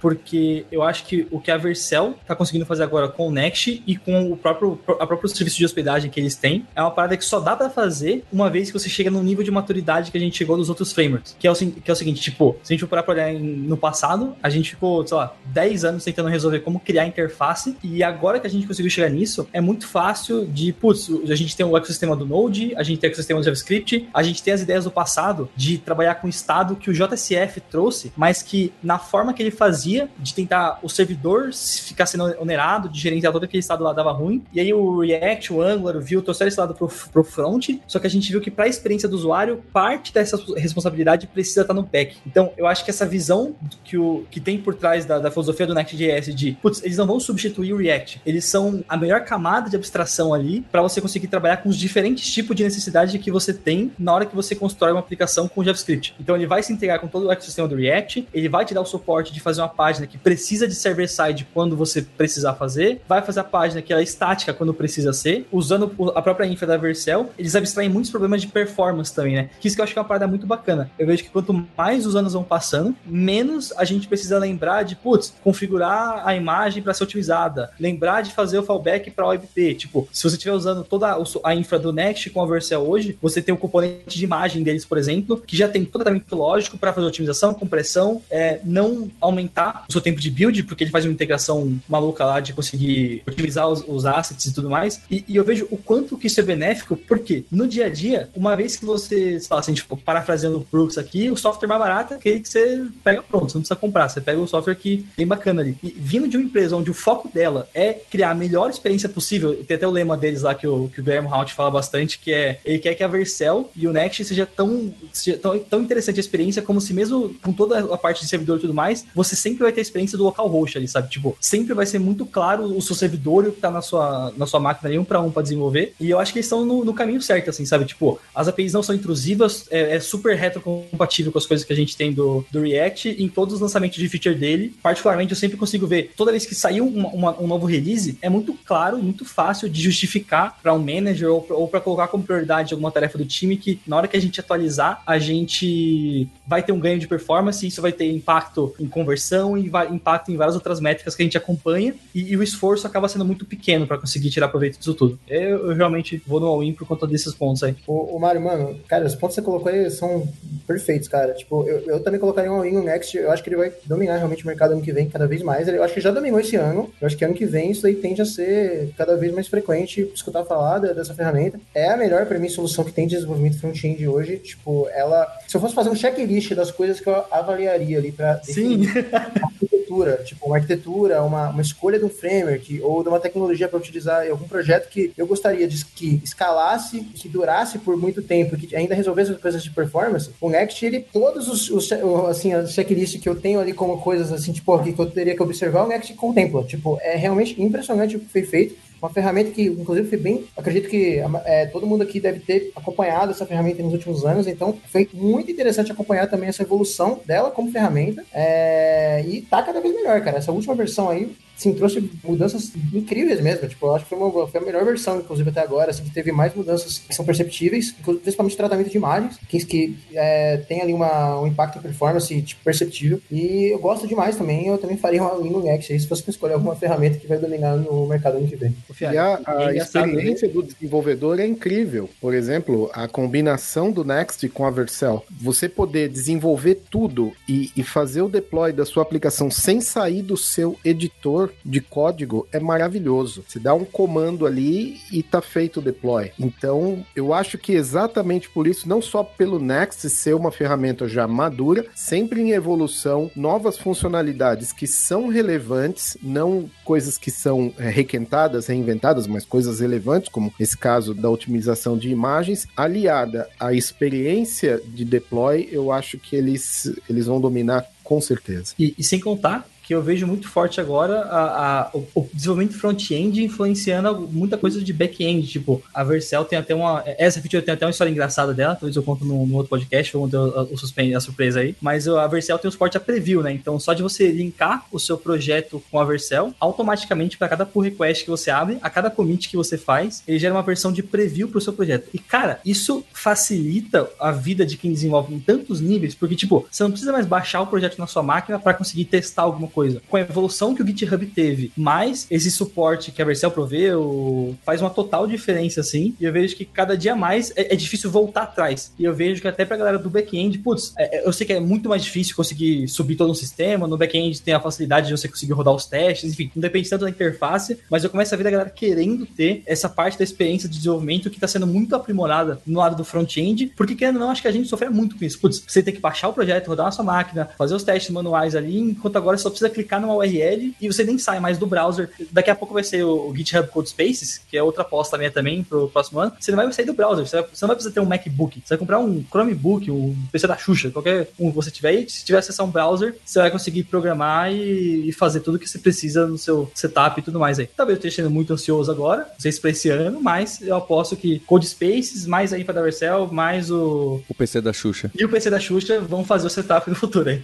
porque eu acho que o que a Vercel tá conseguindo fazer agora com o Next e com o próprio, a próprio serviço de hospedagem que eles têm, é uma parada que só dá para fazer uma vez que você chega no nível de maturidade que a gente chegou nos outros frameworks, que é o, que é o seguinte, tipo, se a gente parar pra olhar em, no passado, a gente ficou, sei lá, 10 anos tentando resolver como criar interface, e agora que a gente conseguiu chegar nisso, é muito fácil de, putz, a gente tem o ecossistema do Node, a gente tem o ecossistema do JavaScript, a gente tem as ideias do passado de trabalhar com estado que o JSF trouxe, mas que na forma que ele fazia, de tentar o servidor ficar sendo onerado, de gerenciar todo aquele estado lá dava ruim, e aí o React, o Angular, o Vue trouxeram esse lado pro, pro front, só que a gente viu que para a experiência do usuário, parte dessa responsabilidade precisa estar no back. Então, eu acho que essa visão que, o, que tem por trás da, da filosofia do Next.js de, putz, eles não vão substituir o React, eles são a melhor camada de abstração ali para você conseguir trabalhar com os diferentes tipos de necessidade que você tem na hora que você constrói uma aplicação com JavaScript. Então ele vai se integrar com todo o ecossistema do React, ele vai te dar o suporte suporte de fazer uma página que precisa de server-side quando você precisar fazer, vai fazer a página que ela é estática quando precisa ser, usando a própria infra da Vercel, eles abstraem muitos problemas de performance também, né? Que isso que eu acho que é uma parada muito bacana. Eu vejo que quanto mais os anos vão passando, menos a gente precisa lembrar de, putz, configurar a imagem para ser otimizada, lembrar de fazer o fallback para WebP. Tipo, se você estiver usando toda a infra do Next com a Vercel hoje, você tem o componente de imagem deles, por exemplo, que já tem todo tratamento lógico para fazer otimização, compressão, é, não aumentar o seu tempo de build, porque ele faz uma integração maluca lá de conseguir otimizar os, os assets e tudo mais. E, e, eu vejo o quanto que isso é benéfico, porque no dia a dia, uma vez que você, sei lá, assim, tipo, parafraseando o Brooks aqui, o software mais barato é aquele que você pega pronto, você não precisa comprar, você pega o software que tem bacana ali. E vindo de uma empresa onde o foco dela é criar a melhor experiência possível, tem até o lema deles lá que o, que o Graham Hout fala bastante, que é ele quer que a Vercel e o Next seja tão, seja tão, tão interessante a experiência como se mesmo com toda a parte de servidor e tudo mais, você sempre vai ter a experiência do local host ali, sabe? Tipo, sempre vai ser muito claro o seu servidor e o que tá na sua, na sua máquina ali, um para um para desenvolver. E eu acho que eles estão no, no, caminho certo, assim, sabe? Tipo, as APIs não são intrusivas, é, é super retrocompatível com as coisas que a gente tem do, do React em todos os lançamentos de feature dele. Particularmente, eu sempre consigo ver, toda vez que saiu uma, uma, um novo release, é muito claro muito fácil de justificar para um manager ou para colocar como prioridade alguma tarefa do time que na hora que a gente atualizar, a gente vai ter um ganho de performance, isso vai ter impacto em conversão e impacto em várias outras métricas que a gente acompanha, e, e o esforço acaba sendo muito pequeno para conseguir tirar proveito disso tudo. Eu, eu, realmente vou no all-in por conta desses pontos aí. O, o Mário, mano, cara, os pontos que você colocou aí são perfeitos, cara. Tipo, eu, eu também colocaria um all-in no Next, eu acho que ele vai dominar realmente o mercado ano que vem cada vez mais. Eu acho que já dominou esse ano, eu acho que ano que vem isso aí tende a ser cada vez mais frequente escutar falar dessa ferramenta. É a melhor, para mim, solução que tem de desenvolvimento front-end hoje. Tipo, ela. Se eu fosse fazer um checklist das coisas que eu avaliaria ali para Sim. Arquitetura, tipo, uma arquitetura, uma, uma escolha de um framework ou de uma tecnologia para utilizar em algum projeto que eu gostaria de que escalasse, que durasse por muito tempo, que ainda resolvesse as coisas de performance, o Next, ele, todos os, os assim, as checklists que eu tenho ali como coisas assim, tipo, que eu teria que observar, o Next contempla. Tipo, é realmente impressionante o que foi feito uma ferramenta que, inclusive, foi bem. Acredito que é, todo mundo aqui deve ter acompanhado essa ferramenta nos últimos anos, então foi muito interessante acompanhar também essa evolução dela como ferramenta. É, e tá cada vez melhor, cara. Essa última versão aí sim, trouxe mudanças incríveis mesmo. Tipo, eu acho que foi, uma, foi a melhor versão, inclusive, até agora, assim, que teve mais mudanças que são perceptíveis, principalmente tratamento de imagens, que, que é, tem ali uma, um impacto em performance tipo, perceptível. E eu gosto demais também, eu também faria uma Linux Next aí, se fosse escolher alguma ferramenta que vai dominar no mercado ano que vem. E a, a é experiência do desenvolvedor é incrível. Por exemplo, a combinação do Next com a Vercel. Você poder desenvolver tudo e, e fazer o deploy da sua aplicação sem sair do seu editor de código é maravilhoso. Você dá um comando ali e tá feito o deploy. Então, eu acho que exatamente por isso, não só pelo Next ser uma ferramenta já madura, sempre em evolução, novas funcionalidades que são relevantes, não coisas que são é, requentadas, reinventadas, mas coisas relevantes, como esse caso da otimização de imagens, aliada à experiência de deploy, eu acho que eles, eles vão dominar com certeza. E, e sem contar que eu vejo muito forte agora a, a o, o, desenvolvimento front-end influenciando muita coisa de back-end. Tipo, a Vercel tem até uma. Essa feature tem até uma história engraçada dela, talvez eu conto no outro podcast, vou o, o suspense, a surpresa aí. Mas a Vercel tem o suporte a preview, né? Então, só de você linkar o seu projeto com a Vercel, automaticamente, para cada pull request que você abre, a cada commit que você faz, ele gera uma versão de preview pro seu projeto. E, cara, isso facilita a vida de quem desenvolve em tantos níveis, porque, tipo, você não precisa mais baixar o projeto na sua máquina para conseguir testar alguma coisa. Com a evolução que o GitHub teve, mais esse suporte que a Vercel proveu, faz uma total diferença, assim. E eu vejo que cada dia mais é, é difícil voltar atrás. E eu vejo que até pra galera do back-end, putz, é, é eu sei que é muito mais difícil conseguir subir todo um sistema. No back-end tem a facilidade de você conseguir rodar os testes, enfim, não depende tanto da interface, mas eu começo a ver a galera querendo ter essa parte da experiência de desenvolvimento que está sendo muito aprimorada no lado do front-end, porque querendo ou não, acho que a gente sofre muito com isso. Putz, você tem que baixar o projeto, rodar na sua máquina, fazer os testes manuais ali, enquanto agora você só precisa precisa clicar numa URL e você nem sai mais do browser. Daqui a pouco vai ser o, GitHub Codespaces, que é outra aposta minha também pro próximo ano. Você não vai sair do browser, você, vai, você não vai precisar ter um MacBook. Você vai comprar um Chromebook, um PC da Xuxa, qualquer um que você tiver, e se tiver acesso a um browser, você vai conseguir programar e, e fazer tudo que você precisa no seu setup e tudo mais aí. Talvez eu esteja sendo muito ansioso agora, não sei se pra esse ano, mas eu aposto que Codespaces, mais aí pra Darcel, mais o. O PC da Xuxa. E o PC da Xuxa vão fazer o setup no futuro aí.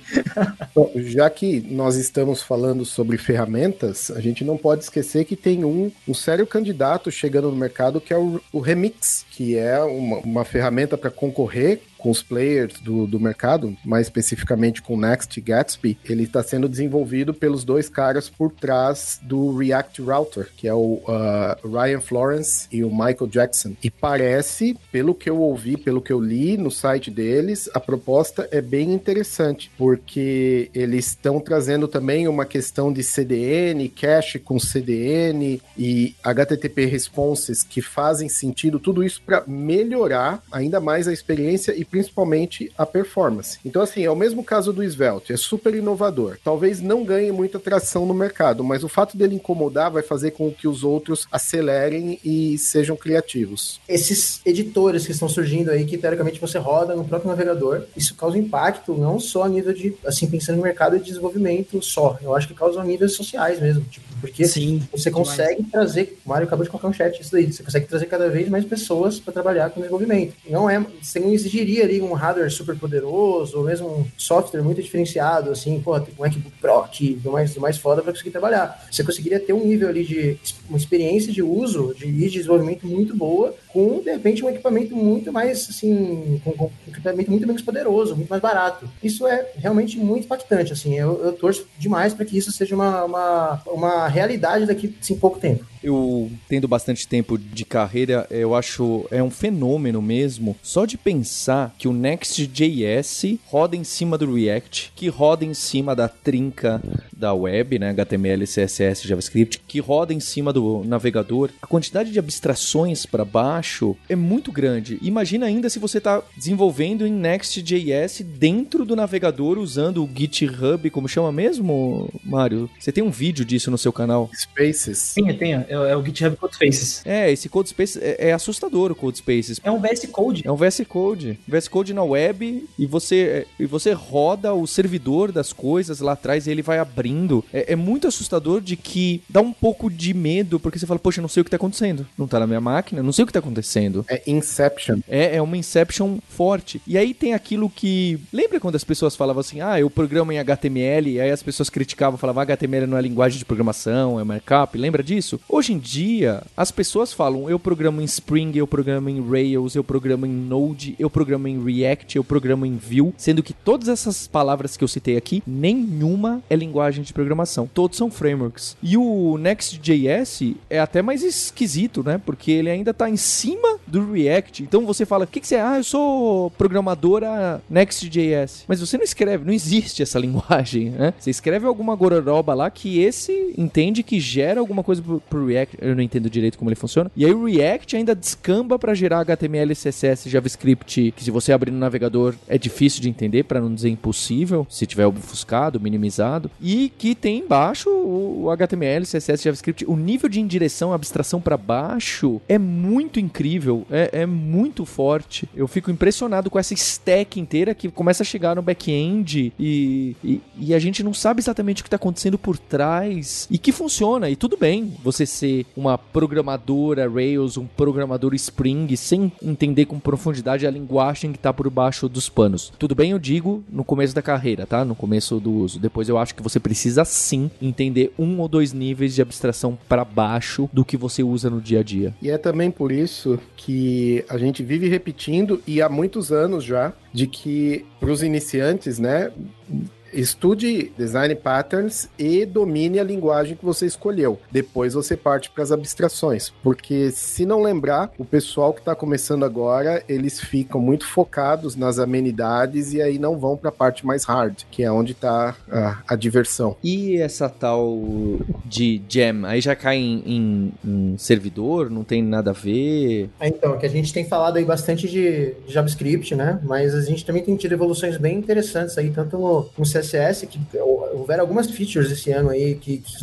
Bom, já que nós estamos falando sobre ferramentas, a gente não pode esquecer que tem um, um sério candidato chegando no mercado que é o, o Remix, que é uma, uma ferramenta para concorrer com os players do, do mercado, mais especificamente com Next Gatsby, ele está sendo desenvolvido pelos dois caras por trás do React Router, que é o uh, Ryan Florence e o Michael Jackson. E parece, pelo que eu ouvi, pelo que eu li no site deles, a proposta é bem interessante, porque eles estão trazendo também uma questão de CDN, cache com CDN e HTTP responses que fazem sentido, tudo isso para melhorar ainda mais a experiência e principalmente a performance. Então, assim, é o mesmo caso do Svelte, é super inovador. Talvez não ganhe muita tração no mercado, mas o fato dele incomodar vai fazer com que os outros acelerem e sejam criativos. Esses editores que estão surgindo aí, que teoricamente você roda no próprio navegador, isso causa impacto não só a nível de, assim, pensando no mercado de desenvolvimento só, eu acho que causa a níveis sociais mesmo, tipo, porque Sim, você consegue demais. trazer, o Mário acabou de colocar um chat isso daí, você consegue trazer cada vez mais pessoas para trabalhar com desenvolvimento. Não é, você não exigiria ali um hardware super poderoso, ou mesmo um software muito diferenciado, assim, pô, tem um MacBook Pro aqui, do mais, do mais foda para conseguir trabalhar. Você conseguiria ter um nível ali de uma experiência de uso, de, de desenvolvimento muito boa, com, de repente, um equipamento muito mais, assim, com, com um equipamento muito menos poderoso, muito mais barato. Isso é realmente muito impactante, assim, eu, eu torço demais para que isso seja uma, uma, uma realidade daqui assim, pouco tempo. Eu, tendo bastante tempo de carreira, eu acho é um fenômeno mesmo. Só de pensar que o Next.js roda em cima do React, que roda em cima da trinca da web, né, HTML, CSS, JavaScript, que roda em cima do navegador. A quantidade de abstrações para baixo é muito grande. Imagina ainda se você está desenvolvendo em Next.js dentro do navegador usando o GitHub, como chama mesmo, Mário? Você tem um vídeo disso no seu canal? Spaces. Tenho, tenho. É, é o GitHub Codespaces. É, esse Codespaces é, é assustador o Codespaces. É um VS Code. É um VS Code. VS Code na web e você, e você roda o servidor das coisas lá atrás e ele vai abrindo. É, é muito assustador de que dá um pouco de medo, porque você fala, poxa, não sei o que tá acontecendo. Não tá na minha máquina, não sei o que tá acontecendo. É Inception. É, é uma Inception forte. E aí tem aquilo que. Lembra quando as pessoas falavam assim, ah, eu programo em HTML, e aí as pessoas criticavam, falavam, HTML não é linguagem de programação, é markup. Lembra disso? Hoje em dia, as pessoas falam, eu programo em Spring, eu programo em Rails, eu programo em Node, eu programo em React, eu programo em Vue, sendo que todas essas palavras que eu citei aqui, nenhuma é linguagem de programação. Todos são frameworks. E o Next.js é até mais esquisito, né? Porque ele ainda tá em cima do React. Então você fala, o que, que você é? Ah, eu sou programadora Next.js. Mas você não escreve, não existe essa [LAUGHS] linguagem, né? Você escreve alguma gororoba lá que esse entende que gera alguma coisa pro, pro React. Eu não entendo direito como ele funciona. E aí o React ainda descamba para gerar HTML, CSS, JavaScript, que se você abrir no navegador é difícil de entender, para não dizer impossível, se tiver obfuscado, minimizado. E que tem embaixo o HTML, CSS, JavaScript. O nível de indireção, abstração para baixo é muito é, é muito forte. Eu fico impressionado com essa stack inteira que começa a chegar no back-end e, e, e a gente não sabe exatamente o que está acontecendo por trás e que funciona. E tudo bem você ser uma programadora Rails, um programador Spring, sem entender com profundidade a linguagem que está por baixo dos panos. Tudo bem, eu digo, no começo da carreira, tá? No começo do uso. Depois eu acho que você precisa sim entender um ou dois níveis de abstração para baixo do que você usa no dia a dia. E é também por isso que a gente vive repetindo, e há muitos anos já, de que para os iniciantes, né, estude design patterns e domine a linguagem que você escolheu. Depois você parte para as abstrações, porque se não lembrar, o pessoal que está começando agora, eles ficam muito focados nas amenidades e aí não vão para a parte mais hard, que é onde está a, a, diversão. E essa tal de gem, aí já cai em, em, em, servidor, não tem nada a ver? É, então, que a gente tem falado aí bastante de, de JavaScript, né? Mas a gente também tem tido evoluções bem interessantes aí, tanto no, no CSS, que o, houveram algumas features esse ano aí que, que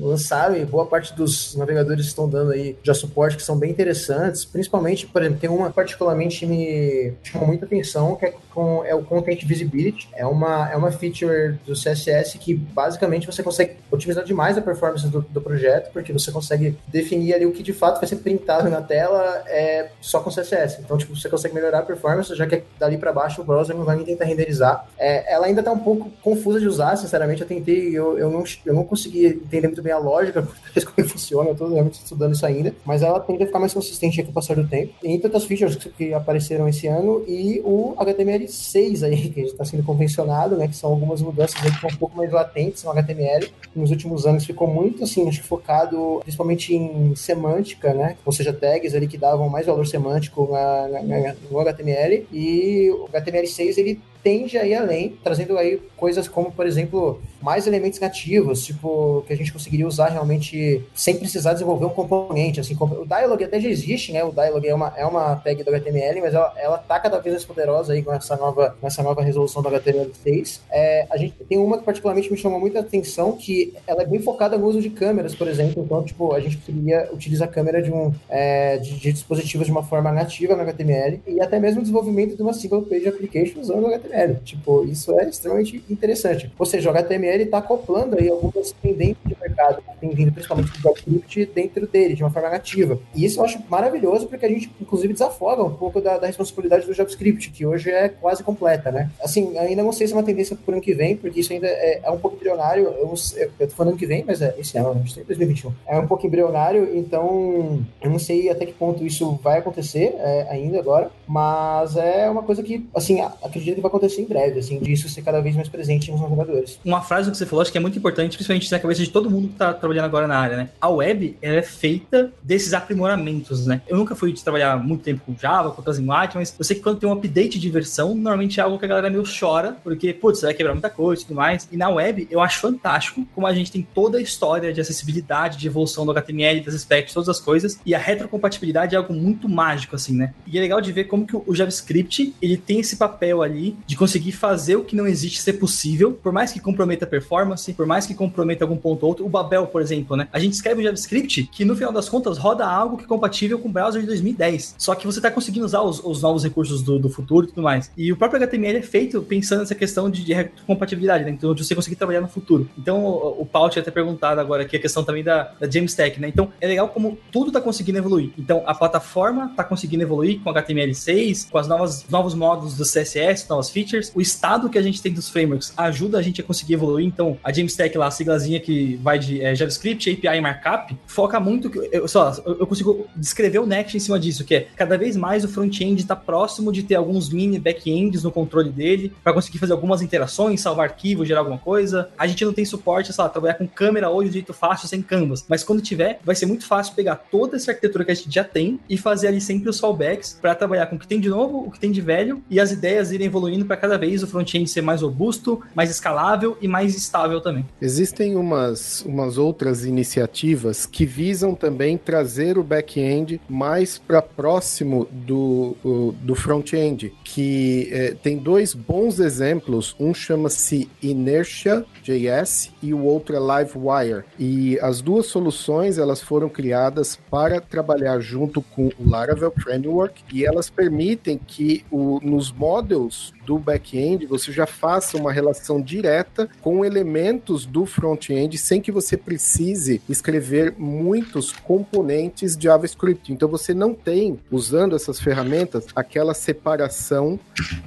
lançaram e boa parte dos navegadores estão dando aí já suporte que são bem interessantes, principalmente, por exemplo, tem uma particularmente me chamou muita atenção, que é, com, é o Content Visibility. É uma, é uma feature do CSS que basicamente você consegue otimizar demais a performance do, do projeto, porque você consegue definir ali o que de fato vai ser printado na tela é, só com CSS. Então, tipo, você consegue melhorar a performance, já que dali para baixo o browser não vai nem tentar renderizar. É, ela ainda está um pouco confusa de usar, sinceramente. Eu tentei, eu, eu, não, eu não consegui entender muito bem a lógica, [LAUGHS] como funciona, eu estou realmente estudando isso ainda, mas ela tende a ficar mais consistente com o passar do tempo. Tem tantas features que, apareceram esse ano e o HTML6 aí, que está sendo convencionado, né, que são algumas mudanças aí que estão um pouco mais latentes no HTML. Nos últimos anos ficou muito, assim, acho que focado principalmente em semântica, né, ou seja, tags ali que davam mais valor semântico na, na, na, no HTML e o HTML6 ele tende a ir além, trazendo aí coisas como, por exemplo, mais elementos nativos, tipo, que a gente conseguiria usar realmente sem precisar desenvolver um componente, assim, o Dialog até já existe, né, o Dialog é uma, é uma tag do HTML, mas ela, ela tá cada vez mais poderosa aí com essa nova, com essa nova resolução do HTML6. É, a gente tem uma que particularmente me chamou muita atenção, que ela é bem focada no uso de câmeras, por exemplo, então, tipo, a gente poderia utilizar a câmera de um, é, de, de dispositivos de uma forma nativa no HTML, e até mesmo o desenvolvimento de uma single page application usando o HTML. Tipo, isso é extremamente interessante. Ou seja, o HTML está acoplando aí algumas tendências de mercado, tem vindo principalmente do JavaScript dentro dele, de uma forma nativa. E isso eu acho maravilhoso, porque a gente, inclusive, desafoga um pouco da, da responsabilidade do JavaScript, que hoje é quase completa, né? Assim, ainda não sei se é uma tendência para o ano que vem, porque isso ainda é, é um pouco embrionário. Eu, eu, eu tô falando ano que vem, mas é esse ano, gente tem 2021. É um pouco embrionário, então eu não sei até que ponto isso vai acontecer é, ainda agora, mas é uma coisa que, assim, acredito que vai acontecer em breve, assim, disso ser cada vez mais presente nos navegadores. Uma frase que você falou, acho que é muito importante, principalmente na cabeça de todo mundo que está trabalhando agora na área, né? A web, ela é feita desses aprimoramentos, né? Eu nunca fui de trabalhar muito tempo com Java, com outras linguagens, mas eu sei que quando tem um update de versão, normalmente é algo que a galera meio chora, porque, putz, vai quebrar muita coisa e tudo mais. E na web, eu acho fantástico como a gente tem toda a história de acessibilidade, de evolução do HTML, das specs, todas as coisas, e a retrocompatibilidade é algo muito mágico, assim, né? E é legal de ver como que o JavaScript, ele tem esse papel ali de conseguir fazer o que não existe ser possível, por mais que comprometa a performance, por mais que comprometa algum ponto ou outro. O Babel, por exemplo, né? A gente escreve um JavaScript que, no final das contas, roda algo que é compatível com o browser de 2010. Só que você está conseguindo usar os, os novos recursos do, do, futuro e tudo mais. E o próprio HTML é feito pensando nessa questão de, de compatibilidade, né? Então, de você conseguir trabalhar no futuro. Então, o, o Paul tinha até perguntado agora aqui a questão também da, da James Tech, né? Então, é legal como tudo está conseguindo evoluir. Então, a plataforma está conseguindo evoluir com HTML6, com as novas novos módulos do CSS, novas features, o estado que a gente tem dos frameworks ajuda a gente a conseguir evoluir. Então, a James Tech lá, a siglazinha que vai de é, JavaScript, API e Markup, foca muito. Eu, só, eu consigo descrever o Next em cima disso, que é cada vez mais o front-end está próximo de ter alguns mini back-ends no controle dele, para conseguir fazer algumas interações, salvar arquivos, gerar alguma coisa. A gente não tem suporte, sei lá, trabalhar com câmera ou de jeito fácil, sem canvas. Mas quando tiver, vai ser muito fácil pegar toda essa arquitetura que a gente já tem e fazer ali sempre os fallbacks para trabalhar com o que tem de novo, o que tem de velho e as ideias irem evoluindo para cada vez o front-end ser mais robusto, mais escalável e mais estável também. Existem umas, umas outras iniciativas que visam também trazer o back-end mais para próximo do, do front-end, que é, tem dois bons exemplos. Um chama-se Inertia JS e o outro é Livewire. E as duas soluções elas foram criadas para trabalhar junto com o Laravel Framework e elas permitem que o, nos models do back-end você já faça uma relação direta com elementos do front-end sem que você precise escrever muitos componentes JavaScript. Então você não tem, usando essas ferramentas, aquela separação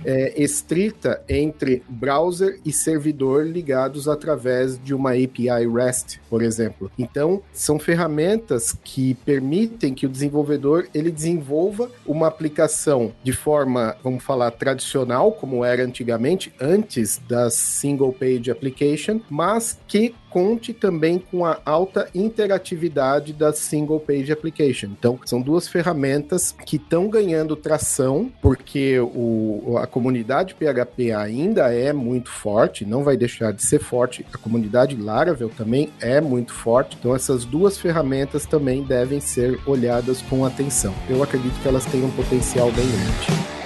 é, estrita entre browser e servidor ligados através de uma API REST, por exemplo. Então são ferramentas que permitem que o desenvolvedor ele desenvolva uma aplicação de forma, vamos falar, tradicional, como era antigamente, antes das single page application, mas que conte também com a alta interatividade da single page application. Então, são duas ferramentas que estão ganhando tração, porque o, a comunidade PHP ainda é muito forte, não vai deixar de ser forte. A comunidade Laravel também é muito forte. Então, essas duas ferramentas também devem ser olhadas com atenção. Eu acredito que elas têm um potencial bem grande.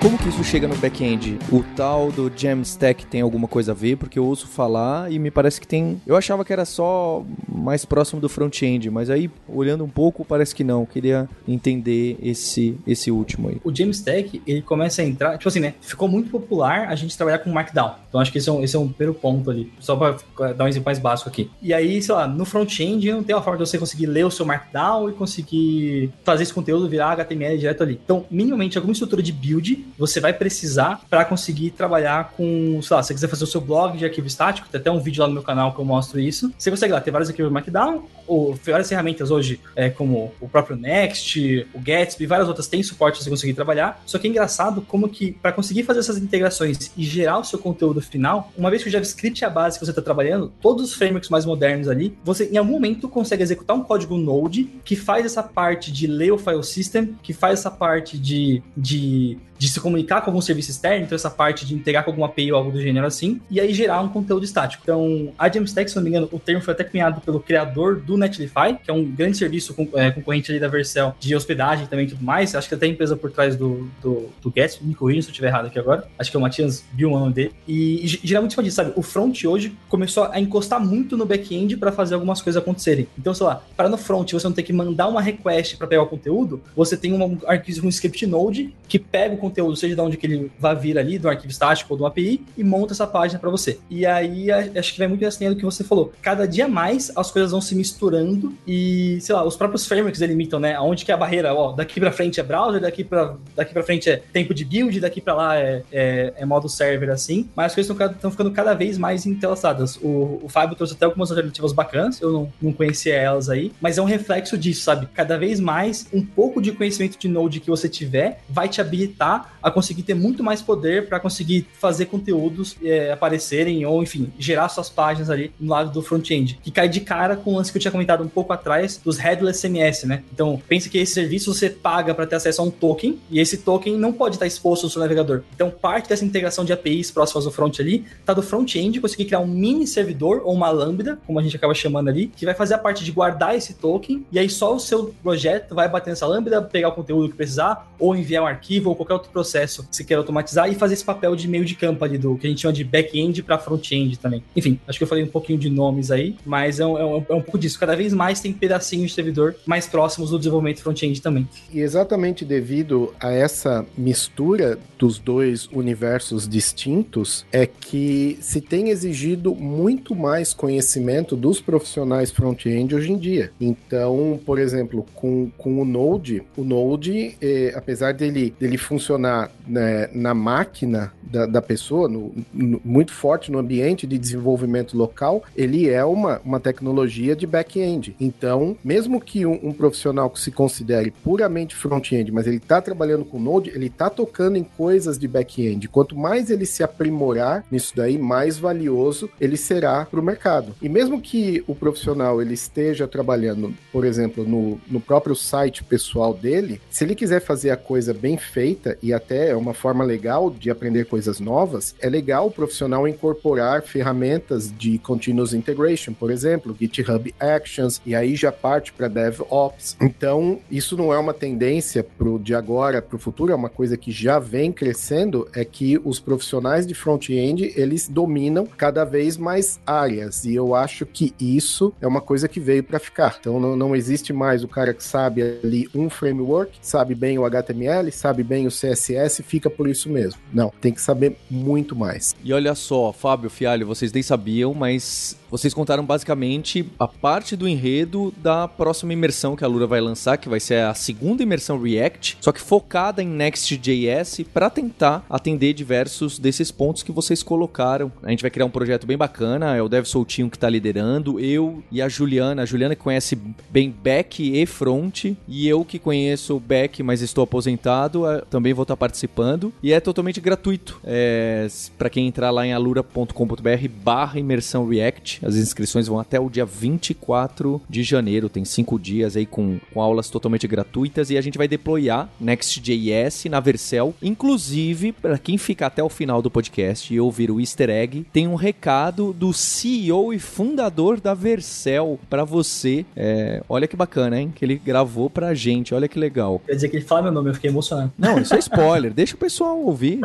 Como que isso chega no back-end? O tal do Jamstack tem alguma coisa a ver? Porque eu ouço falar e me parece que tem. Eu achava que era só mais próximo do front-end, mas aí olhando um pouco parece que não. Eu queria entender esse esse último aí. O Jamstack, ele começa a entrar, tipo assim, né? Ficou muito popular a gente trabalhar com Markdown. Então acho que esse é um, esse é um primeiro ponto ali. Só para dar um exemplo mais básico aqui. E aí, sei lá, no front-end não tem uma forma de você conseguir ler o seu Markdown e conseguir fazer esse conteúdo virar HTML direto ali. Então, minimamente, alguma estrutura de build você vai precisar para conseguir trabalhar com, sei lá, se você quiser fazer o seu blog de arquivo estático, tem até um vídeo lá no meu canal que eu mostro isso. Você consegue lá ter vários arquivos Markdown, ou várias ferramentas hoje, é, como o próprio Next, o Gatsby, várias outras têm suporte para você conseguir trabalhar. Só que é engraçado como que, para conseguir fazer essas integrações e gerar o seu conteúdo final, uma vez que o JavaScript é a base que você está trabalhando, todos os frameworks mais modernos ali, você em algum momento consegue executar um código Node que faz essa parte de ler o file system, que faz essa parte de, de de se comunicar com algum serviço externo, então essa parte de integrar com alguma API ou algo do gênero assim, e aí gerar um conteúdo estático. Então, a Jamstack, se não me engano, o termo foi até cunhado pelo criador do Netlify, que é um grande serviço é, concorrente ali da Vercel de hospedagem também e tudo mais. Acho que até a empresa por trás do, do, do Gatsby, me corrija se eu estiver errado aqui agora. Acho que é o Matias Bill, o nome dele. E, e geralmente isso disso, sabe? O front hoje começou a encostar muito no back-end para fazer algumas coisas acontecerem. Então, sei lá, para no front você não ter que mandar uma request para pegar o conteúdo, você tem um arquivo, um script node que pega o conteúdo, seja de onde que ele vai vir ali, do arquivo estático ou do API, e monta essa página para você. E aí, acho que vai muito nessa linha do que você falou. Cada dia mais as coisas vão se misturando e, sei lá, os próprios frameworks delimitam, né? Onde que é a barreira, ó, daqui para frente é browser, daqui para daqui para frente é tempo de build, daqui para lá é, é, é, modo server, assim. Mas as coisas estão ficando cada vez mais entrelaçadas. O, o Fábio trouxe até algumas alternativas bacanas, eu não, não conhecia elas aí, mas é um reflexo disso, sabe? Cada vez mais, um pouco de conhecimento de Node que você tiver vai te habilitar a conseguir ter muito mais poder para conseguir fazer conteúdos é, aparecerem ou, enfim, gerar suas páginas ali no lado do front-end, que cai de cara com o lance que eu tinha comentado um pouco atrás dos headless CMS, né? Então, pense que esse serviço você paga para ter acesso a um token e esse token não pode estar exposto no seu navegador. Então, parte dessa integração de APIs próximas do front ali tá do front-end conseguir criar um mini servidor ou uma lambda, como a gente acaba chamando ali, que vai fazer a parte de guardar esse token e aí só o seu projeto vai bater nessa lambda, pegar o conteúdo que precisar ou enviar um arquivo ou qualquer outro processo que você queira automatizar e fazer esse papel de meio de campo ali do que a gente chama de back-end para front-end também. Enfim, acho que eu falei um pouquinho de nomes aí, mas é um, é um, é um pouco disso. Vez mais tem pedacinhos de servidor mais próximos do desenvolvimento front-end também. E exatamente devido a essa mistura dos dois universos distintos, é que se tem exigido muito mais conhecimento dos profissionais front-end hoje em dia. Então, por exemplo, com, com o Node, o Node, eh, apesar dele, dele funcionar né, na máquina da, da pessoa, no, no, muito forte no ambiente de desenvolvimento local, ele é uma, uma tecnologia de back-end. Então, mesmo que um, um, profissional que se considere puramente front-end, mas ele está trabalhando com Node, ele está tocando em coisas de back-end. Quanto mais ele se aprimorar nisso daí, mais valioso ele será para o mercado. E mesmo que o profissional ele esteja trabalhando, por exemplo, no, no próprio site pessoal dele, se ele quiser fazer a coisa bem feita e até uma forma legal de aprender coisas novas, é legal o profissional incorporar ferramentas de continuous integration, por exemplo, GitHub Actions, e aí já parte para DevOps. Então, isso não é uma tendência pro de agora para o futuro, é uma coisa que já vem crescendo, é que os profissionais de front-end, eles dominam cada vez mais áreas, e eu acho que isso é uma coisa que veio para ficar. Então, não, não existe mais o cara que sabe ali um framework, sabe bem o HTML, sabe bem o CSS, fica por isso mesmo. Não, tem que saber muito mais. E olha só, Fábio, Fialho, vocês nem sabiam, mas vocês contaram basicamente a parte do enredo da próxima imersão que a Lura vai lançar, que vai ser a segunda imersão React, só que focada em Next.js para tentar atender diversos desses pontos que vocês colocaram. A gente vai criar um projeto bem bacana, é o Dev Soltinho que está liderando, eu e a Juliana, a Juliana que conhece bem back e front, e eu que conheço back, mas estou aposentado, é, também vou estar participando, e é totalmente gratuito. É, para quem entrar lá em alura.com.br barra imersão React, As inscrições vão até o dia 24 de janeiro. Tem cinco dias aí com, com aulas totalmente gratuitas. E a gente vai deployar Next.js na Vercel. Inclusive, para quem ficar até o final do podcast e ouvir o easter egg, tem um recado do CEO e fundador da Vercel para você. É, olha que bacana, hein? Que ele gravou pra gente. Olha que legal. Quer dizer que ele fala meu nome, eu fiquei emocionado. Não, isso é [LAUGHS] spoiler. Deixa o pessoal ouvir.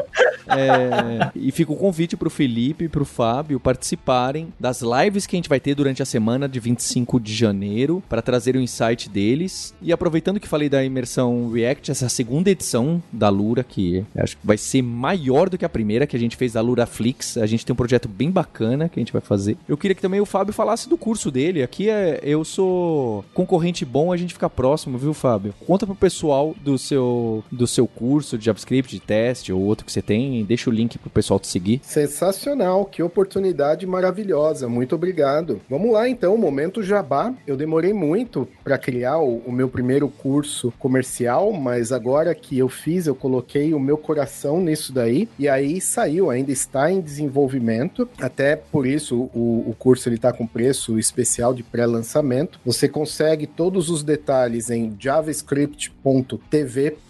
É, e fica o convite pro Felipe e pro Fábio participarem das lives que a gente vai ter durante a semana de 25 de janeiro para trazer o insight deles. E aproveitando que falei da imersão React, essa segunda edição da Lura, que acho que vai ser maior do que a primeira que a gente fez da Lura Flix. A gente tem um projeto bem bacana que a gente vai fazer. Eu queria que também o Fábio falasse do curso dele. Aqui é eu sou concorrente bom, a gente fica próximo, viu, Fábio? Conta pro pessoal do seu do seu curso de JavaScript, de teste ou outro que você tem, deixa o link pro pessoal te seguir. Sensacional, que oportunidade maravilhosa. Muito obrigado. Vamos lá então, momento jabá. Eu demorei muito para criar o, o, meu primeiro curso comercial, mas agora que eu fiz, eu coloquei o meu coração nisso daí e aí saiu, ainda está em desenvolvimento. Até por isso o, o curso ele tá com preço especial de pré-lançamento. Você consegue todos os detalhes em javascript.tv.br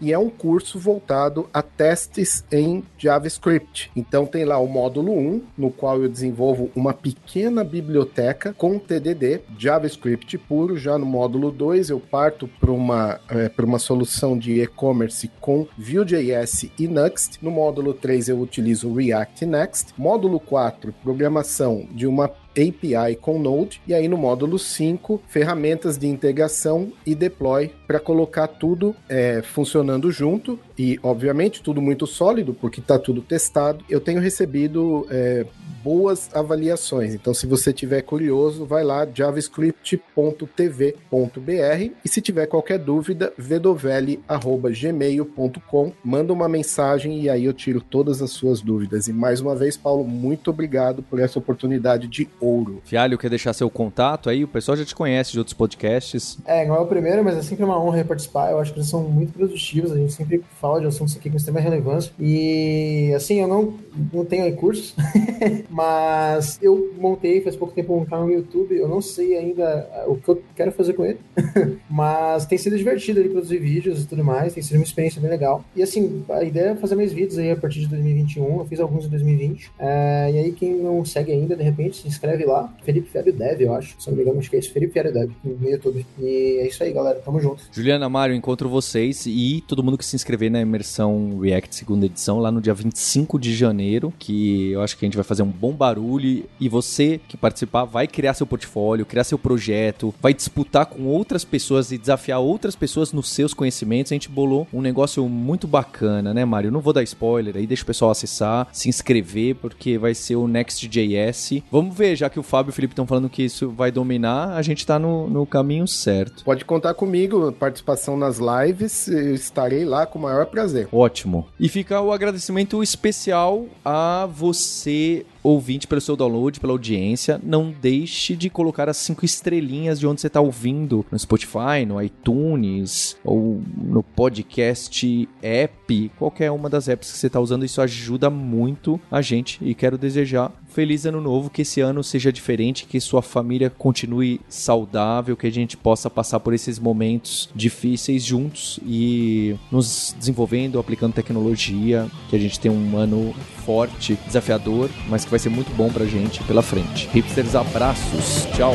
e é um curso voltado a testes em JavaScript. Então tem lá o módulo 1, no qual eu desenvolvo uma pequena biblioteca com TDD, JavaScript puro. Já no módulo 2 eu parto para uma, é, uma solução de e-commerce com Vue.js e Next. No módulo 3 eu utilizo React Next. Módulo 4, programação de uma API com Node, e aí no módulo 5, ferramentas de integração e deploy para colocar tudo é, funcionando junto e, obviamente, tudo muito sólido, porque está tudo testado. Eu tenho recebido é, boas avaliações. Então, se você tiver curioso, vai lá javascript.tv.br e se tiver qualquer dúvida, vedoveli@gmail.com, manda uma mensagem e aí eu tiro todas as suas dúvidas. E mais uma vez, Paulo, muito obrigado por essa oportunidade de ouro. Fialho, quer deixar seu contato aí? O pessoal já te conhece de outros podcasts. É, não é o primeiro, mas é sempre uma honra participar. Eu acho que eles são muito produtivos, a gente sempre fala de assuntos aqui com extrema relevância. E assim, eu não, não tenho cursos, [LAUGHS] mas eu montei faz pouco tempo um canal no YouTube. Eu não sei ainda o que eu quero fazer com ele, [LAUGHS] mas tem sido divertido ele produzir vídeos e tudo mais. Tem sido uma experiência bem legal. E assim, a ideia é fazer mais vídeos aí a partir de 2021. Eu fiz alguns em 2020. É, e aí, quem não segue ainda, de repente, se inscreve lá. Felipe Fábio Dev, eu acho. Se não me engano, acho que é isso. Felipe Fábio Dev no YouTube. E é isso aí, galera. Tamo junto. Juliana Mário, encontro vocês e todo mundo que se inscrever na imersão React segunda edição lá no dia 25 de janeiro, que eu acho que a gente vai fazer um bom barulho e você que participar vai criar seu portfólio, criar seu projeto, vai disputar com outras pessoas e desafiar outras pessoas nos seus conhecimentos. A gente bolou um negócio muito bacana, né, Mário? não vou dar spoiler aí, deixa o pessoal acessar, se inscrever, porque vai ser o Next.js. Vamos ver, já que o Fábio e o Felipe estão falando que isso vai dominar, a gente tá no, no caminho certo. Pode contar comigo, participação nas lives, eu estarei lá com o maior prazer. Ótimo. E fica o agradecimento especial a você ouvinte, pelo seu download, pela audiência. Não deixe de colocar as cinco estrelinhas de onde você está ouvindo, no Spotify, no iTunes ou no podcast app, qualquer uma das apps que você está usando. Isso ajuda muito a gente e quero desejar feliz ano novo, que esse ano seja diferente, que sua família continue saudável, que a gente possa passar por esses momentos difíceis juntos e nos desenvolvendo, aplicando tecnologia, que a gente tenha um ano forte, desafiador, mas que vai ser muito bom pra gente pela frente. Hipsters, abraços. Tchau.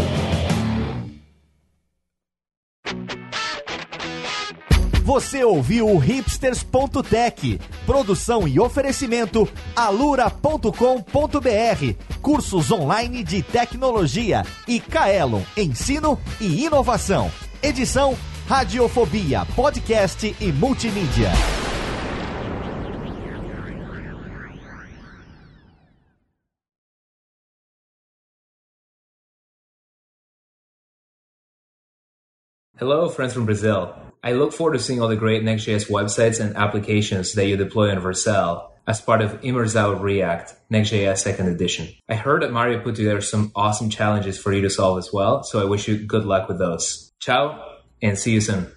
Você ouviu o hipsters.tech, produção e oferecimento alura.com.br, cursos online de tecnologia e Kaelon, ensino e inovação. Edição Radiofobia, podcast e multimídia. Hello, friends from Brazil. I look forward to seeing all the great Next.js websites and applications that you deploy on Vercel as part of Immersal React Next.js second edition. I heard that Mario put together some awesome challenges for you to solve as well, so I wish you good luck with those. Ciao, and see you soon.